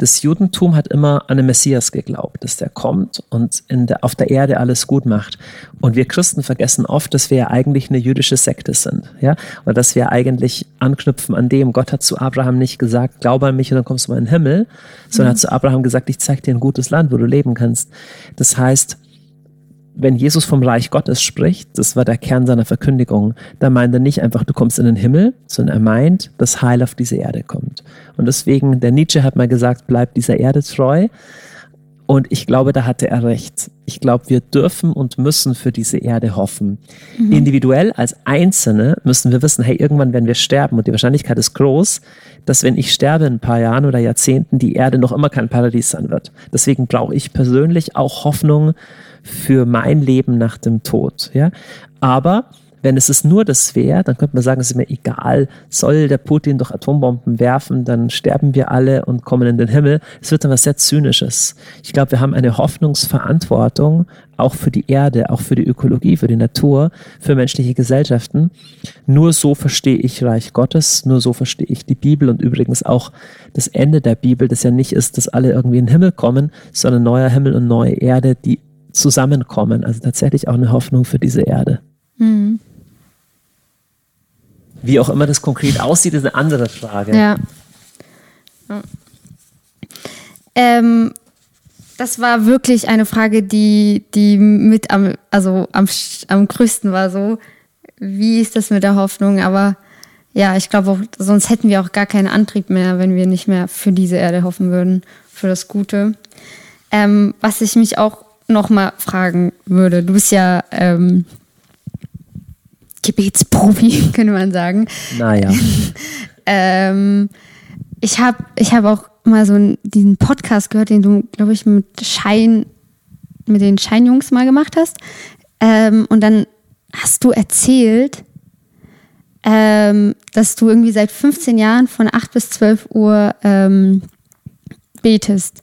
das Judentum hat immer an den Messias geglaubt, dass der kommt und der, auf der Erde alles gut macht. Und wir Christen vergessen oft, dass wir ja eigentlich eine jüdische Sekte sind, ja, oder dass wir eigentlich anknüpfen an dem. Gott hat zu Abraham nicht gesagt, glaube an mich und dann kommst du mal in den Himmel, sondern mhm. hat zu Abraham gesagt, ich zeige dir ein gutes Land, wo du leben kannst. Das heißt, wenn Jesus vom Reich Gottes spricht, das war der Kern seiner Verkündigung, da meint er nicht einfach, du kommst in den Himmel, sondern er meint, dass Heil auf diese Erde kommt. Und deswegen, der Nietzsche hat mal gesagt, bleib dieser Erde treu. Und ich glaube, da hatte er recht. Ich glaube, wir dürfen und müssen für diese Erde hoffen. Mhm. Individuell als Einzelne müssen wir wissen, hey, irgendwann werden wir sterben und die Wahrscheinlichkeit ist groß, dass wenn ich sterbe in ein paar Jahren oder Jahrzehnten, die Erde noch immer kein Paradies sein wird. Deswegen brauche ich persönlich auch Hoffnung für mein Leben nach dem Tod. Ja? Aber wenn es ist nur das wäre, dann könnte man sagen, es ist mir egal, soll der Putin doch Atombomben werfen, dann sterben wir alle und kommen in den Himmel. Es wird dann was sehr Zynisches. Ich glaube, wir haben eine Hoffnungsverantwortung, auch für die Erde, auch für die Ökologie, für die Natur, für menschliche Gesellschaften. Nur so verstehe ich Reich Gottes, nur so verstehe ich die Bibel und übrigens auch das Ende der Bibel, das ja nicht ist, dass alle irgendwie in den Himmel kommen, sondern neuer Himmel und neue Erde, die zusammenkommen. Also tatsächlich auch eine Hoffnung für diese Erde. Mhm. Wie auch immer das konkret aussieht, ist eine andere Frage. Ja. Ähm, das war wirklich eine Frage, die, die mit am, also am, am größten war so. Wie ist das mit der Hoffnung? Aber ja, ich glaube, sonst hätten wir auch gar keinen Antrieb mehr, wenn wir nicht mehr für diese Erde hoffen würden, für das Gute. Ähm, was ich mich auch noch mal fragen würde, du bist ja ähm, Gebetsprofi, [LAUGHS] könnte man sagen. Naja. [LAUGHS] ähm, ich habe ich hab auch mal so einen, diesen Podcast gehört, den du, glaube ich, mit Schein, mit den Scheinjungs mal gemacht hast. Ähm, und dann hast du erzählt, ähm, dass du irgendwie seit 15 Jahren von 8 bis 12 Uhr ähm, betest.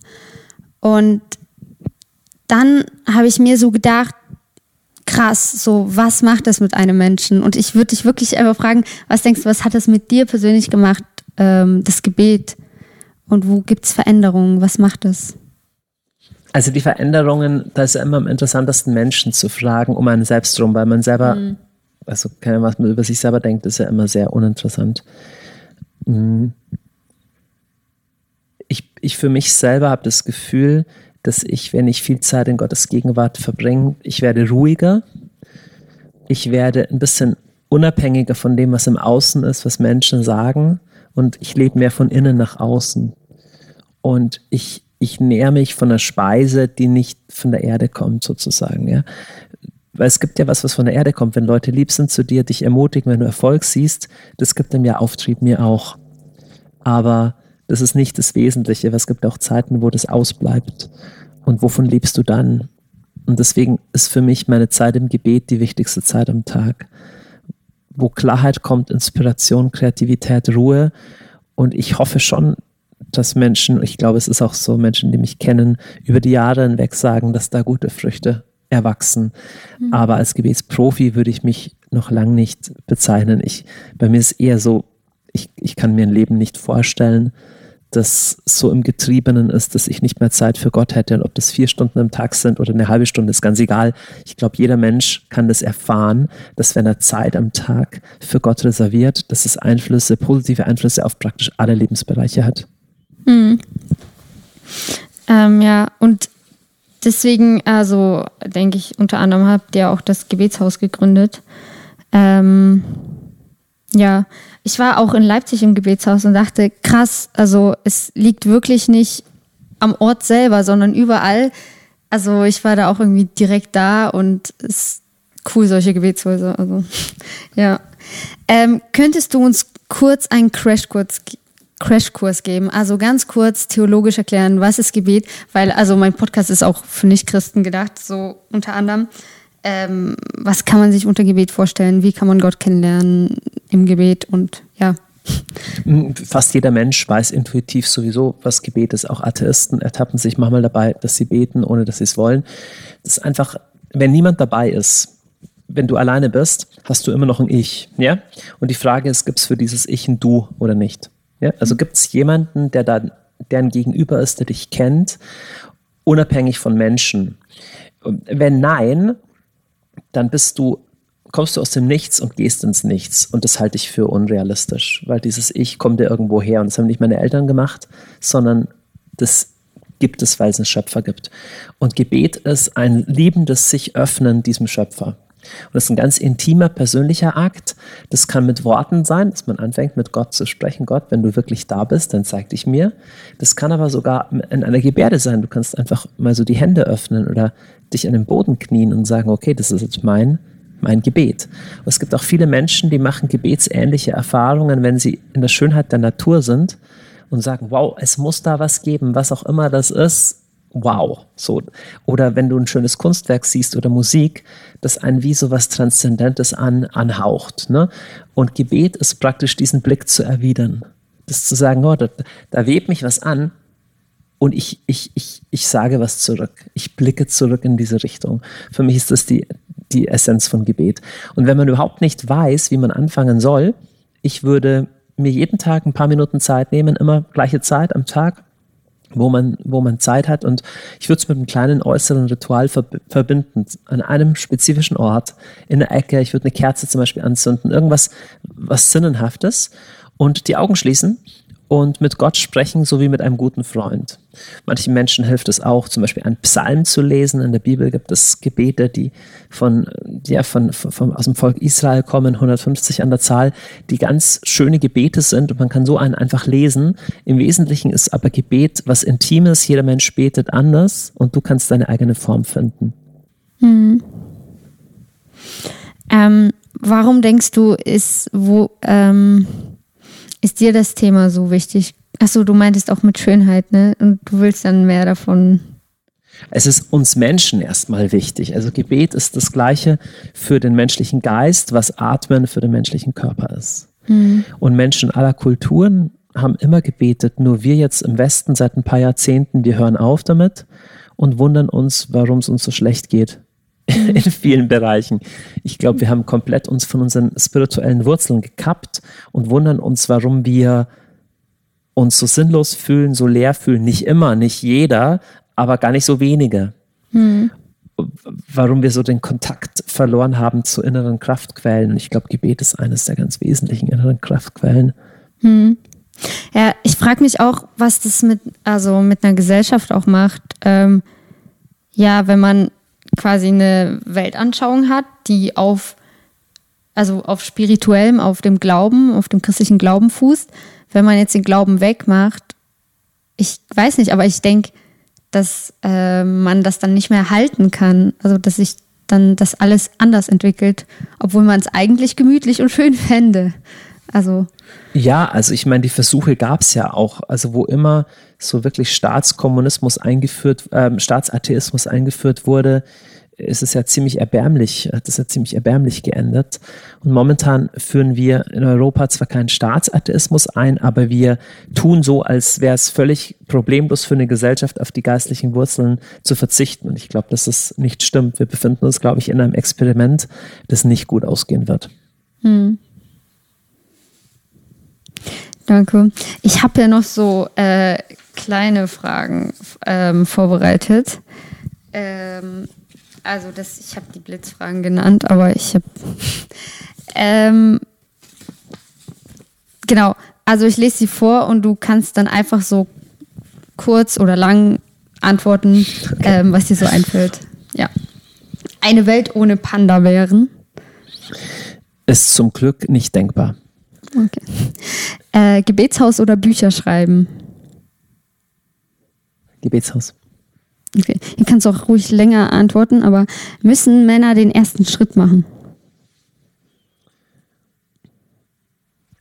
Und dann habe ich mir so gedacht, krass, so was macht das mit einem Menschen? Und ich würde dich wirklich einfach fragen, was denkst du, was hat das mit dir persönlich gemacht, ähm, das Gebet? Und wo gibt es Veränderungen? Was macht das? Also die Veränderungen, da ist ja immer am interessantesten Menschen zu fragen, um einen selbst rum, weil man selber, mhm. also was man über sich selber denkt, ist ja immer sehr uninteressant. Mhm. Ich, ich für mich selber habe das Gefühl, dass ich, wenn ich viel Zeit in Gottes Gegenwart verbringe, ich werde ruhiger, ich werde ein bisschen unabhängiger von dem, was im Außen ist, was Menschen sagen und ich lebe mehr von innen nach außen. Und ich, ich nähere mich von einer Speise, die nicht von der Erde kommt, sozusagen. Ja? Weil es gibt ja was, was von der Erde kommt. Wenn Leute lieb sind zu dir, dich ermutigen, wenn du Erfolg siehst, das gibt dem ja Auftrieb, mir auch. Aber das ist nicht das Wesentliche, es gibt auch Zeiten, wo das ausbleibt. Und wovon lebst du dann? Und deswegen ist für mich meine Zeit im Gebet die wichtigste Zeit am Tag, wo Klarheit kommt, Inspiration, Kreativität, Ruhe. Und ich hoffe schon, dass Menschen, ich glaube, es ist auch so, Menschen, die mich kennen, über die Jahre hinweg sagen, dass da gute Früchte erwachsen. Mhm. Aber als Gebetsprofi würde ich mich noch lang nicht bezeichnen. Ich, bei mir ist eher so, ich, ich kann mir ein Leben nicht vorstellen, das so im Getriebenen ist, dass ich nicht mehr Zeit für Gott hätte. Und ob das vier Stunden am Tag sind oder eine halbe Stunde, ist ganz egal. Ich glaube, jeder Mensch kann das erfahren, dass wenn er Zeit am Tag für Gott reserviert, dass es Einflüsse, positive Einflüsse auf praktisch alle Lebensbereiche hat. Mhm. Ähm, ja, und deswegen, also denke ich, unter anderem habt ihr auch das Gebetshaus gegründet. Ähm, ja, ich war auch in Leipzig im Gebetshaus und dachte, krass, also es liegt wirklich nicht am Ort selber, sondern überall. Also ich war da auch irgendwie direkt da und es ist cool, solche Gebetshäuser. Also [LAUGHS] ja. Ähm, könntest du uns kurz einen Crashkurs Crashkurs geben. Also ganz kurz theologisch erklären, was ist Gebet, weil also mein Podcast ist auch für Nichtchristen gedacht, so unter anderem. Ähm, was kann man sich unter Gebet vorstellen? Wie kann man Gott kennenlernen im Gebet und ja. Fast jeder Mensch weiß intuitiv sowieso, was Gebet ist. Auch Atheisten ertappen sich manchmal dabei, dass sie beten, ohne dass sie es wollen. Das ist einfach, wenn niemand dabei ist, wenn du alleine bist, hast du immer noch ein Ich. Ja? Und die Frage ist, gibt es für dieses Ich ein Du oder nicht? Ja? Also gibt es jemanden, der da, der ein Gegenüber ist, der dich kennt, unabhängig von Menschen? Wenn nein, dann bist du, kommst du aus dem Nichts und gehst ins Nichts. Und das halte ich für unrealistisch, weil dieses Ich kommt ja irgendwo her. Und das haben nicht meine Eltern gemacht, sondern das, gibt es, weil es einen Schöpfer gibt. Und Gebet ist ein liebendes sich öffnen diesem Schöpfer. Und das ist ein ganz intimer, persönlicher Akt. Das kann mit Worten sein, dass man anfängt, mit Gott zu sprechen. Gott, wenn du wirklich da bist, dann zeig dich mir. Das kann aber sogar in einer Gebärde sein. Du kannst einfach mal so die Hände öffnen oder dich an den Boden knien und sagen, okay, das ist jetzt mein, mein Gebet. Und es gibt auch viele Menschen, die machen gebetsähnliche Erfahrungen, wenn sie in der Schönheit der Natur sind und sagen, wow, es muss da was geben, was auch immer das ist wow. So. Oder wenn du ein schönes Kunstwerk siehst oder Musik, das einen wie so was Transzendentes an, anhaucht. Ne? Und Gebet ist praktisch diesen Blick zu erwidern. Das zu sagen, oh, da, da webt mich was an und ich, ich, ich, ich sage was zurück. Ich blicke zurück in diese Richtung. Für mich ist das die, die Essenz von Gebet. Und wenn man überhaupt nicht weiß, wie man anfangen soll, ich würde mir jeden Tag ein paar Minuten Zeit nehmen, immer gleiche Zeit am Tag wo man, wo man Zeit hat. Und ich würde es mit einem kleinen äußeren Ritual verbinden. An einem spezifischen Ort, in der Ecke. Ich würde eine Kerze zum Beispiel anzünden. Irgendwas, was Sinnenhaftes. Und die Augen schließen und mit Gott sprechen, so wie mit einem guten Freund. Manchen Menschen hilft es auch, zum Beispiel einen Psalm zu lesen. In der Bibel gibt es Gebete, die von, ja, von, von, aus dem Volk Israel kommen, 150 an der Zahl, die ganz schöne Gebete sind und man kann so einen einfach lesen. Im Wesentlichen ist aber Gebet was Intimes. Jeder Mensch betet anders und du kannst deine eigene Form finden. Hm. Ähm, warum denkst du, ist, wo, ähm ist dir das Thema so wichtig? Achso, du meintest auch mit Schönheit, ne? Und du willst dann mehr davon. Es ist uns Menschen erstmal wichtig. Also Gebet ist das Gleiche für den menschlichen Geist, was Atmen für den menschlichen Körper ist. Mhm. Und Menschen aller Kulturen haben immer gebetet, nur wir jetzt im Westen seit ein paar Jahrzehnten, wir hören auf damit und wundern uns, warum es uns so schlecht geht [LAUGHS] in vielen Bereichen. Ich glaube, wir haben komplett uns von unseren spirituellen Wurzeln gekappt und wundern uns, warum wir uns so sinnlos fühlen, so leer fühlen. Nicht immer, nicht jeder, aber gar nicht so wenige. Hm. Warum wir so den Kontakt verloren haben zu inneren Kraftquellen. Und ich glaube, Gebet ist eines der ganz wesentlichen inneren Kraftquellen. Hm. Ja, ich frage mich auch, was das mit, also mit einer Gesellschaft auch macht. Ähm, ja, wenn man quasi eine Weltanschauung hat, die auf, also auf spirituellem, auf dem Glauben, auf dem christlichen Glauben fußt. Wenn man jetzt den Glauben wegmacht, ich weiß nicht, aber ich denke, dass äh, man das dann nicht mehr halten kann. Also dass sich dann das alles anders entwickelt, obwohl man es eigentlich gemütlich und schön [LAUGHS] fände. Also. Ja, also ich meine, die Versuche gab es ja auch. Also wo immer so wirklich Staatskommunismus eingeführt, ähm, Staatsatheismus eingeführt wurde, ist es ja ziemlich erbärmlich, hat es ja ziemlich erbärmlich geändert. Und momentan führen wir in Europa zwar keinen Staatsatheismus ein, aber wir tun so, als wäre es völlig problemlos für eine Gesellschaft auf die geistlichen Wurzeln zu verzichten. Und ich glaube, dass das nicht stimmt. Wir befinden uns, glaube ich, in einem Experiment, das nicht gut ausgehen wird. Hm. Danke. Ich habe ja noch so äh, kleine Fragen ähm, vorbereitet. Ähm, also das, ich habe die Blitzfragen genannt, aber ich habe [LAUGHS] ähm, genau. Also ich lese sie vor und du kannst dann einfach so kurz oder lang antworten, okay. ähm, was dir so einfällt. Ja. Eine Welt ohne Panda-Bären? Ist zum Glück nicht denkbar. Okay. Äh, Gebetshaus oder Bücher schreiben? Gebetshaus. Okay. Hier kannst du auch ruhig länger antworten, aber müssen Männer den ersten Schritt machen?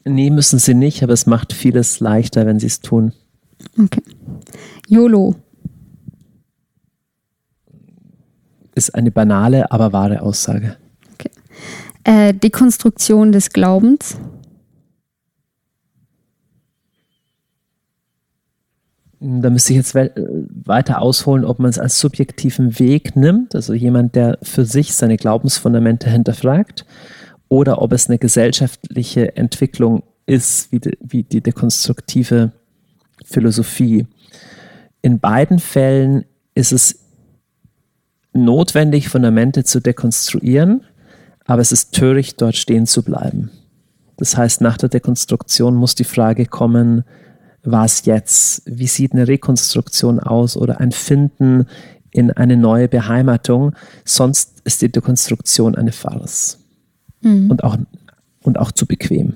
Nee, müssen sie nicht, aber es macht vieles leichter, wenn sie es tun. Okay. YOLO. Ist eine banale, aber wahre Aussage. Okay. Äh, Dekonstruktion des Glaubens. Da müsste ich jetzt weiter ausholen, ob man es als subjektiven Weg nimmt, also jemand, der für sich seine Glaubensfundamente hinterfragt, oder ob es eine gesellschaftliche Entwicklung ist, wie die, wie die dekonstruktive Philosophie. In beiden Fällen ist es notwendig, Fundamente zu dekonstruieren, aber es ist töricht, dort stehen zu bleiben. Das heißt, nach der Dekonstruktion muss die Frage kommen, was jetzt? Wie sieht eine Rekonstruktion aus oder ein Finden in eine neue Beheimatung? Sonst ist die Dekonstruktion eine Farce. Mhm. Und, auch, und auch zu bequem.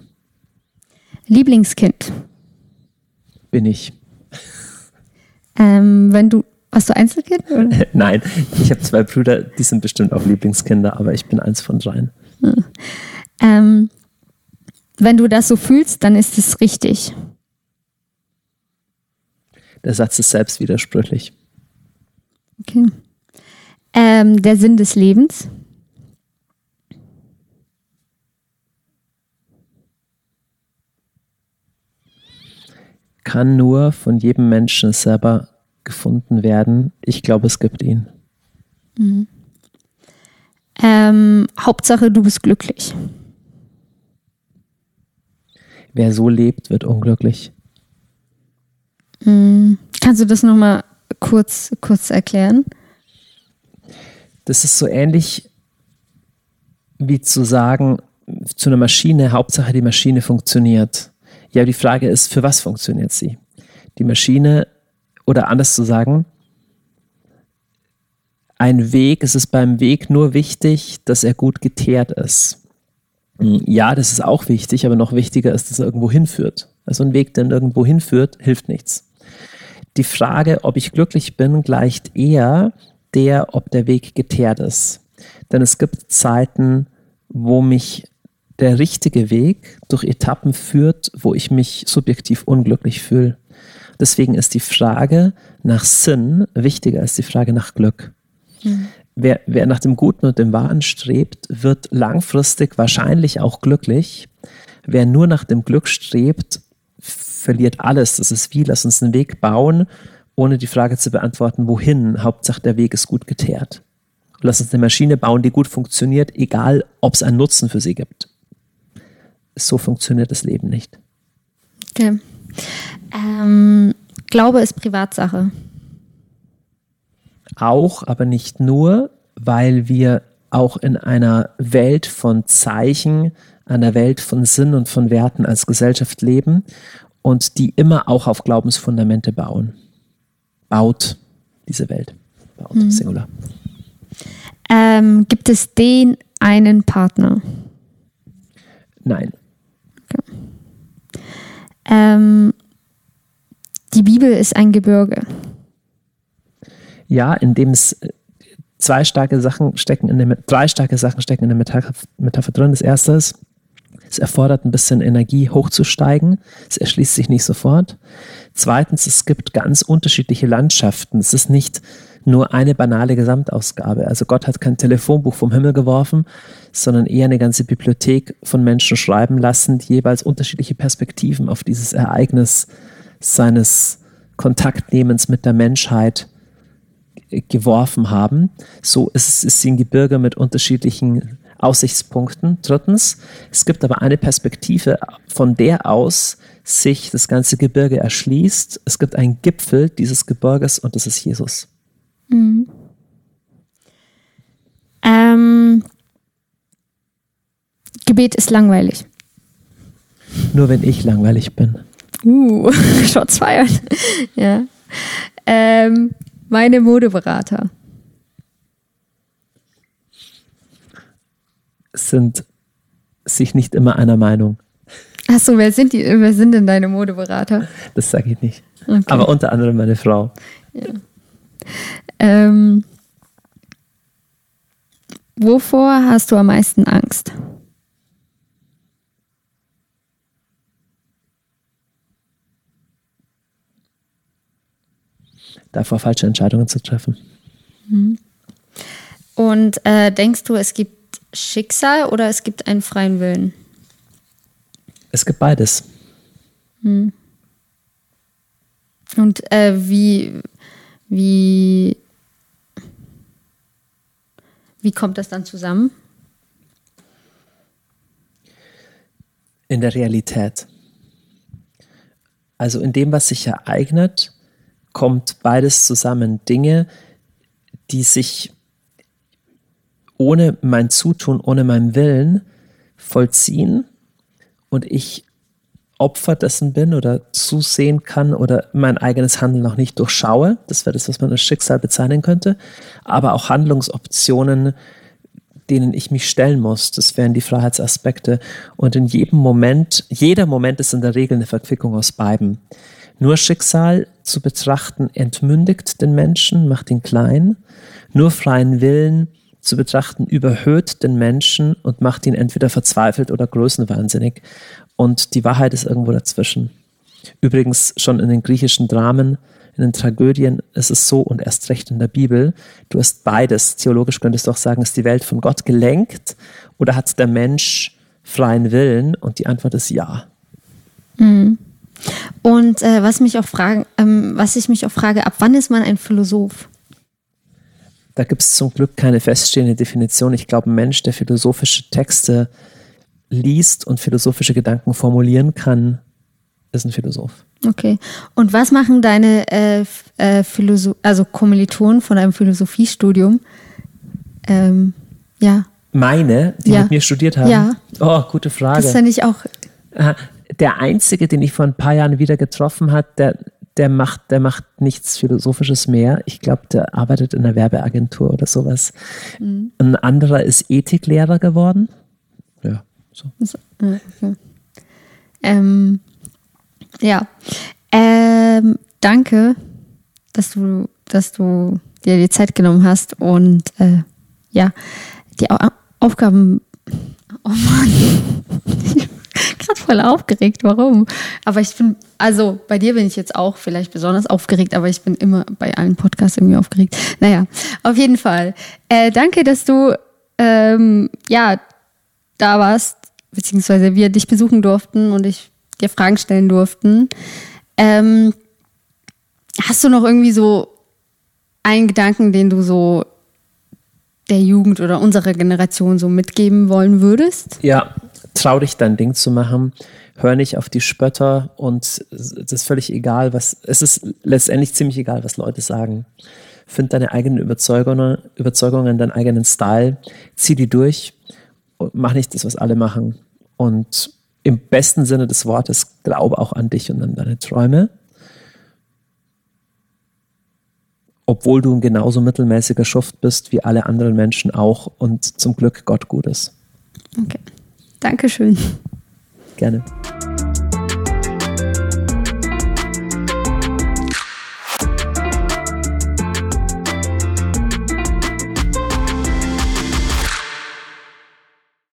Lieblingskind? Bin ich. Ähm, wenn du, warst du Einzelkind? [LAUGHS] Nein, ich habe zwei Brüder, die sind bestimmt auch Lieblingskinder, aber ich bin eins von dreien. Mhm. Ähm, wenn du das so fühlst, dann ist es richtig. Der Satz ist selbst widersprüchlich. Okay. Ähm, der Sinn des Lebens. Kann nur von jedem Menschen selber gefunden werden. Ich glaube, es gibt ihn. Mhm. Ähm, Hauptsache, du bist glücklich. Wer so lebt, wird unglücklich. Mhm. Kannst du das nochmal kurz, kurz erklären? Das ist so ähnlich wie zu sagen, zu einer Maschine, Hauptsache die Maschine funktioniert. Ja, die Frage ist, für was funktioniert sie? Die Maschine, oder anders zu sagen, ein Weg, es ist beim Weg nur wichtig, dass er gut geteert ist. Hm, ja, das ist auch wichtig, aber noch wichtiger ist, dass er irgendwo hinführt. Also ein Weg, der irgendwo hinführt, hilft nichts. Die Frage, ob ich glücklich bin, gleicht eher der, ob der Weg geteert ist. Denn es gibt Zeiten, wo mich der richtige Weg durch Etappen führt, wo ich mich subjektiv unglücklich fühle. Deswegen ist die Frage nach Sinn wichtiger als die Frage nach Glück. Mhm. Wer, wer nach dem Guten und dem Wahren strebt, wird langfristig wahrscheinlich auch glücklich. Wer nur nach dem Glück strebt, verliert alles. Das ist wie, lass uns einen Weg bauen, ohne die Frage zu beantworten, wohin. Hauptsache der Weg ist gut geteert. Lass uns eine Maschine bauen, die gut funktioniert, egal ob es einen Nutzen für sie gibt. So funktioniert das Leben nicht. Okay. Ähm, Glaube ist Privatsache. Auch, aber nicht nur, weil wir auch in einer Welt von Zeichen, einer Welt von Sinn und von Werten als Gesellschaft leben und die immer auch auf Glaubensfundamente bauen. Baut diese Welt. Baut, mhm. Singular. Ähm, gibt es den einen Partner? Nein. Okay. Ähm, die Bibel ist ein Gebirge. Ja, in dem es zwei starke Sachen stecken in der, drei starke Sachen stecken in der Metapher, Metapher drin. Das erste ist, es erfordert ein bisschen Energie hochzusteigen. Es erschließt sich nicht sofort. Zweitens, es gibt ganz unterschiedliche Landschaften. Es ist nicht nur eine banale Gesamtausgabe. Also Gott hat kein Telefonbuch vom Himmel geworfen, sondern eher eine ganze Bibliothek von Menschen schreiben lassen, die jeweils unterschiedliche Perspektiven auf dieses Ereignis seines Kontaktnehmens mit der Menschheit geworfen haben. So ist es ist ein Gebirge mit unterschiedlichen Aussichtspunkten. Drittens, es gibt aber eine Perspektive, von der aus sich das ganze Gebirge erschließt. Es gibt einen Gipfel dieses Gebirges und das ist Jesus. Mhm. Ähm, Gebet ist langweilig. Nur wenn ich langweilig bin. Uh, [LAUGHS] Shots [LAUGHS] feiern. ja. Ähm, meine Modeberater. Sind sich nicht immer einer Meinung. Achso, wer sind die, wer sind denn deine Modeberater? Das sage ich nicht. Okay. Aber unter anderem meine Frau. Ja. Ähm, wovor hast du am meisten Angst? davor falsche Entscheidungen zu treffen. Mhm. Und äh, denkst du, es gibt Schicksal oder es gibt einen freien Willen? Es gibt beides. Mhm. Und äh, wie, wie, wie kommt das dann zusammen? In der Realität. Also in dem, was sich ereignet, kommt beides zusammen. Dinge, die sich ohne mein Zutun, ohne meinen Willen vollziehen und ich Opfer dessen bin oder zusehen kann oder mein eigenes Handeln noch nicht durchschaue. Das wäre das, was man als Schicksal bezeichnen könnte. Aber auch Handlungsoptionen, denen ich mich stellen muss. Das wären die Freiheitsaspekte. Und in jedem Moment, jeder Moment ist in der Regel eine Verquickung aus beiden. Nur Schicksal zu betrachten entmündigt den Menschen, macht ihn klein. Nur freien Willen zu betrachten überhöht den Menschen und macht ihn entweder verzweifelt oder größenwahnsinnig. Und die Wahrheit ist irgendwo dazwischen. Übrigens schon in den griechischen Dramen, in den Tragödien ist es so und erst recht in der Bibel. Du hast beides. Theologisch könntest du auch sagen, ist die Welt von Gott gelenkt oder hat der Mensch freien Willen? Und die Antwort ist ja. Mhm. Und äh, was mich auch fragen, ähm, was ich mich auch frage, ab wann ist man ein Philosoph? Da gibt es zum Glück keine feststehende Definition. Ich glaube, ein Mensch, der philosophische Texte liest und philosophische Gedanken formulieren kann, ist ein Philosoph. Okay. Und was machen deine äh, äh, Philosoph also Kommilitonen von einem Philosophiestudium? Ähm, ja. Meine, die ja. mit mir studiert haben? Ja. Oh, gute Frage. Das fände ich auch. Der einzige, den ich vor ein paar Jahren wieder getroffen habe, der, der, macht, der macht nichts Philosophisches mehr. Ich glaube, der arbeitet in einer Werbeagentur oder sowas. Mhm. Ein anderer ist Ethiklehrer geworden. Ja, so. so okay. ähm, ja. Ähm, danke, dass du, dass du dir die Zeit genommen hast und äh, ja, die Aufgaben. Oh Mann. [LAUGHS] gerade voll aufgeregt. Warum? Aber ich bin, also bei dir bin ich jetzt auch vielleicht besonders aufgeregt, aber ich bin immer bei allen Podcasts irgendwie aufgeregt. Naja, auf jeden Fall. Äh, danke, dass du ähm, ja da warst, beziehungsweise wir dich besuchen durften und ich dir Fragen stellen durften. Ähm, hast du noch irgendwie so einen Gedanken, den du so der Jugend oder unserer Generation so mitgeben wollen würdest? Ja, trau dich dein Ding zu machen, hör nicht auf die Spötter und es ist völlig egal, was, es ist letztendlich ziemlich egal, was Leute sagen. Find deine eigenen Überzeugungen, Überzeugungen, deinen eigenen Style, zieh die durch und mach nicht das, was alle machen. Und im besten Sinne des Wortes, glaube auch an dich und an deine Träume. Obwohl du ein genauso mittelmäßiger Schuft bist wie alle anderen Menschen auch und zum Glück Gott gut ist. Okay. Dankeschön. Gerne.